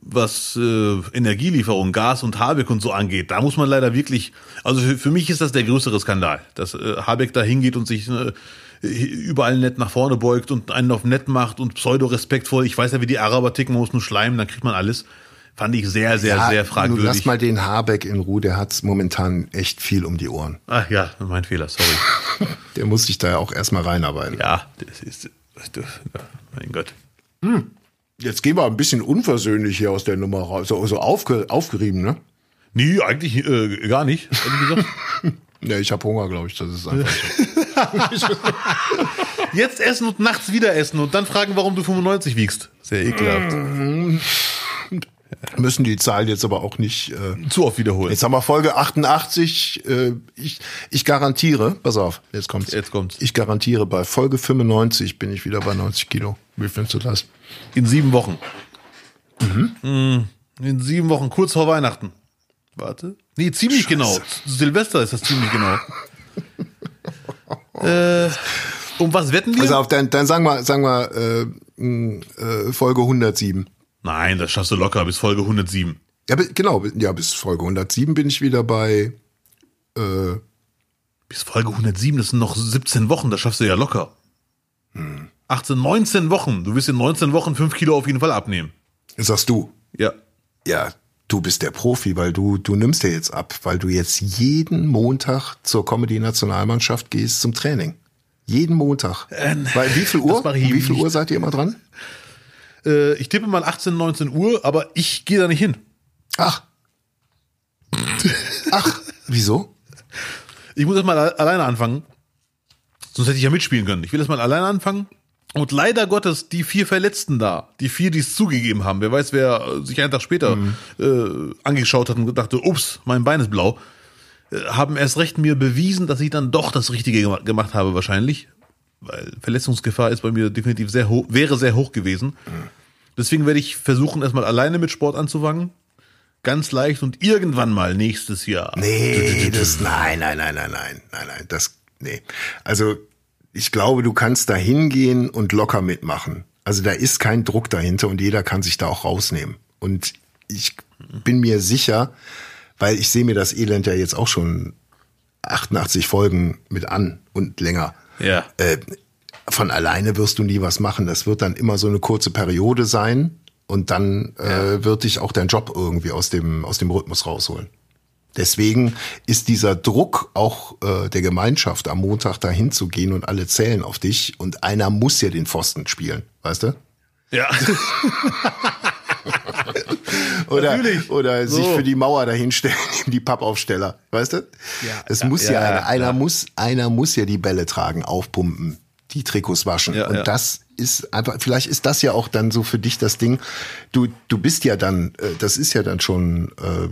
was äh, Energielieferung, Gas und Habeck und so angeht, da muss man leider wirklich, also für, für mich ist das der größere Skandal, dass äh, Habeck da hingeht und sich äh, überall nett nach vorne beugt und einen auf nett macht und pseudo-respektvoll. Ich weiß ja, wie die Araber ticken, man muss nur schleimen, dann kriegt man alles. Fand ich sehr, sehr, sehr nun fragwürdig. lass mal den Habeck in Ruhe, der hat momentan echt viel um die Ohren. Ach ja, mein Fehler, sorry. Der muss sich da ja auch erstmal reinarbeiten. Ja, das ist, ja, mein Gott. Jetzt gehen wir ein bisschen unversöhnlich hier aus der Nummer raus. So, so aufge, aufgerieben, ne? Nee, eigentlich äh, gar nicht, ehrlich gesagt. Ja, ich habe Hunger, glaube ich. Das ist einfach so. Jetzt essen und nachts wieder essen und dann fragen, warum du 95 wiegst. Sehr ekelhaft. Müssen die Zahlen jetzt aber auch nicht. Äh, Zu oft wiederholen. jetzt haben wir Folge 88. Äh, ich, ich garantiere, pass auf, jetzt kommt's. Jetzt kommt's. Ich garantiere, bei Folge 95 bin ich wieder bei 90 Kilo. Wie findest du das? In sieben Wochen. Mhm. In sieben Wochen, kurz vor Weihnachten. Warte. Nee, ziemlich genau. Silvester ist das ziemlich genau. äh, um was wetten wir? Also auf, dann, dann sagen wir, sagen wir äh, äh, Folge 107. Nein, das schaffst du locker bis Folge 107. Ja, genau, ja, bis Folge 107 bin ich wieder bei. Äh, Bis Folge 107, das sind noch 17 Wochen, das schaffst du ja locker. 18, 19 Wochen. Du wirst in 19 Wochen 5 Kilo auf jeden Fall abnehmen. sagst du. Ja. Ja, du bist der Profi, weil du, du nimmst dir jetzt ab, weil du jetzt jeden Montag zur Comedy-Nationalmannschaft gehst zum Training. Jeden Montag. weil wie viel Uhr? Wie viel. Uhr seid ihr immer dran? Äh, ich tippe mal 18, 19 Uhr, aber ich gehe da nicht hin. Ach. Ach, wieso? Ich muss erst mal alle- alleine anfangen. Sonst hätte ich ja mitspielen können. Ich will erst mal alleine anfangen. Und leider Gottes, die vier Verletzten da, die vier, die es zugegeben haben, wer weiß, wer äh, sich einen Tag später äh, angeschaut hat und dachte, ups, mein Bein ist blau, äh, haben erst recht mir bewiesen, dass ich dann doch das Richtige gema- gemacht habe, wahrscheinlich. Weil Verletzungsgefahr ist bei mir definitiv sehr hoch, wäre sehr hoch gewesen. Deswegen werde ich versuchen, erstmal alleine mit Sport anzufangen. ganz leicht und irgendwann mal nächstes Jahr. Nee, das, nein, nein, nein, nein, nein, nein, nein, das, nee. Also, ich glaube, du kannst da hingehen und locker mitmachen. Also da ist kein Druck dahinter und jeder kann sich da auch rausnehmen. Und ich bin mir sicher, weil ich sehe mir das Elend ja jetzt auch schon 88 Folgen mit an und länger. Ja. Äh, von alleine wirst du nie was machen. Das wird dann immer so eine kurze Periode sein und dann äh, wird dich auch dein Job irgendwie aus dem, aus dem Rhythmus rausholen. Deswegen ist dieser Druck auch äh, der Gemeinschaft am Montag dahin zu gehen und alle zählen auf dich und einer muss ja den Pfosten spielen, weißt du? Ja. Oder, Natürlich. oder sich So. für die Mauer dahinstellen, die Pappaufsteller, weißt du? Ja, es muss ja, ja, einer, einer muss, einer muss ja die Bälle tragen, aufpumpen, die Trikots waschen. Ja, und ja. das ist einfach, vielleicht ist das ja auch dann so für dich das Ding. Du, du bist ja dann, äh, das ist ja dann schon äh,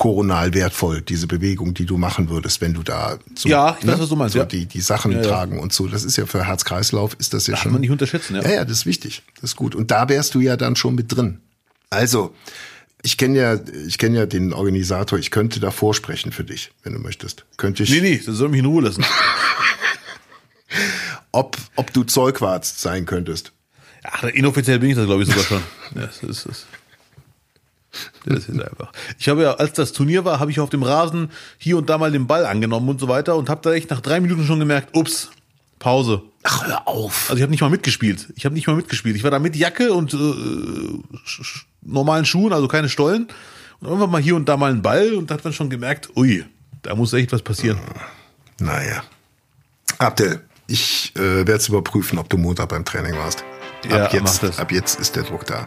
koronal wertvoll, diese Bewegung, die du machen würdest, wenn du da so, Ja, ich weiß, was du meinst, so ja. die, die Sachen Ja, ja. tragen und so. Das ist ja für Herz-Kreislauf, ist das ja Darf schon. man nicht unterschätzen, ja. Ja, ja, das ist wichtig. Das ist gut. Und da wärst du ja dann schon mit drin. Also, ich kenne ja, ich kenne ja den Organisator. Ich könnte da vorsprechen für dich, wenn du möchtest. Könnte ich, Nee, nee, das soll mich in Ruhe lassen. ob, ob du Zeugwart sein könntest. Ach, inoffiziell bin ich das, glaube ich, sogar schon. Ja, Das ist es. Das ist einfach. Ich habe ja, als das Turnier war, habe ich auf dem Rasen hier und da mal den Ball angenommen und so weiter und habe da echt nach drei Minuten schon gemerkt, ups, Pause. Ach, hör auf. Also ich habe nicht mal mitgespielt. Ich habe nicht mal mitgespielt. Ich war da mit Jacke und äh, normalen Schuhen, also keine Stollen. Und irgendwann mal hier und da mal einen Ball und da hat man schon gemerkt, ui, da muss echt was passieren. Naja. Abdel, ich äh, werde es überprüfen, ob du Montag beim Training warst. Ja, ab, jetzt, mach das. ab jetzt ist der Druck da.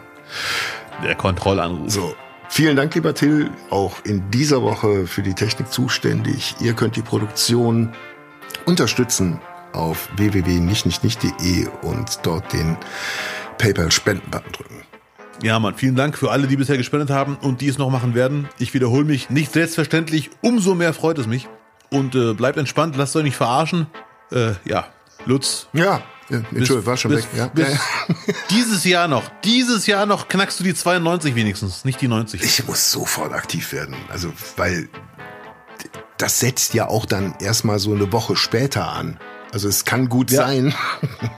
Der Kontrollanruf. So. Vielen Dank, lieber Till, auch in dieser Woche für die Technik zuständig. Ihr könnt die Produktion unterstützen auf www.nichtnichtnicht.de und dort den PayPal-Spenden-Button drücken. Ja, Mann, vielen Dank für alle, die bisher gespendet haben und die es noch machen werden. Ich wiederhole mich, nicht selbstverständlich, umso mehr freut es mich. Und äh, bleibt entspannt, lasst euch nicht verarschen. Äh, ja, Lutz, Ja, ja Entschuldigung, war schon bis, weg. Ja. bis dieses Jahr noch, dieses Jahr noch knackst du die 92 wenigstens, nicht die 90. Ich muss sofort aktiv werden. Also, weil das setzt ja auch dann erstmal so eine Woche später an. Also es kann gut Ja. sein,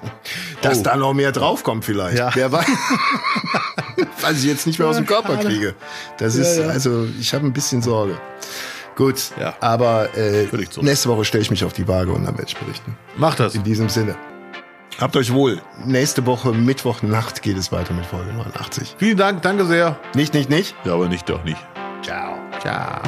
dass Oh. da noch mehr draufkommt vielleicht. Ja. Wer weiß. Weil ich jetzt nicht mehr aus dem Körper kriege. Das ist, ja. also ich habe ein bisschen Sorge. Gut, aber äh, nächste Woche stelle ich mich auf die Waage und dann werde ich berichten. Mach das. In diesem Sinne. Habt euch wohl. Nächste Woche, Mittwochnacht, geht es weiter mit Folge 89. Vielen Dank, danke sehr. Nicht, nicht, nicht. Ja, aber nicht doch nicht. Ciao. Ciao.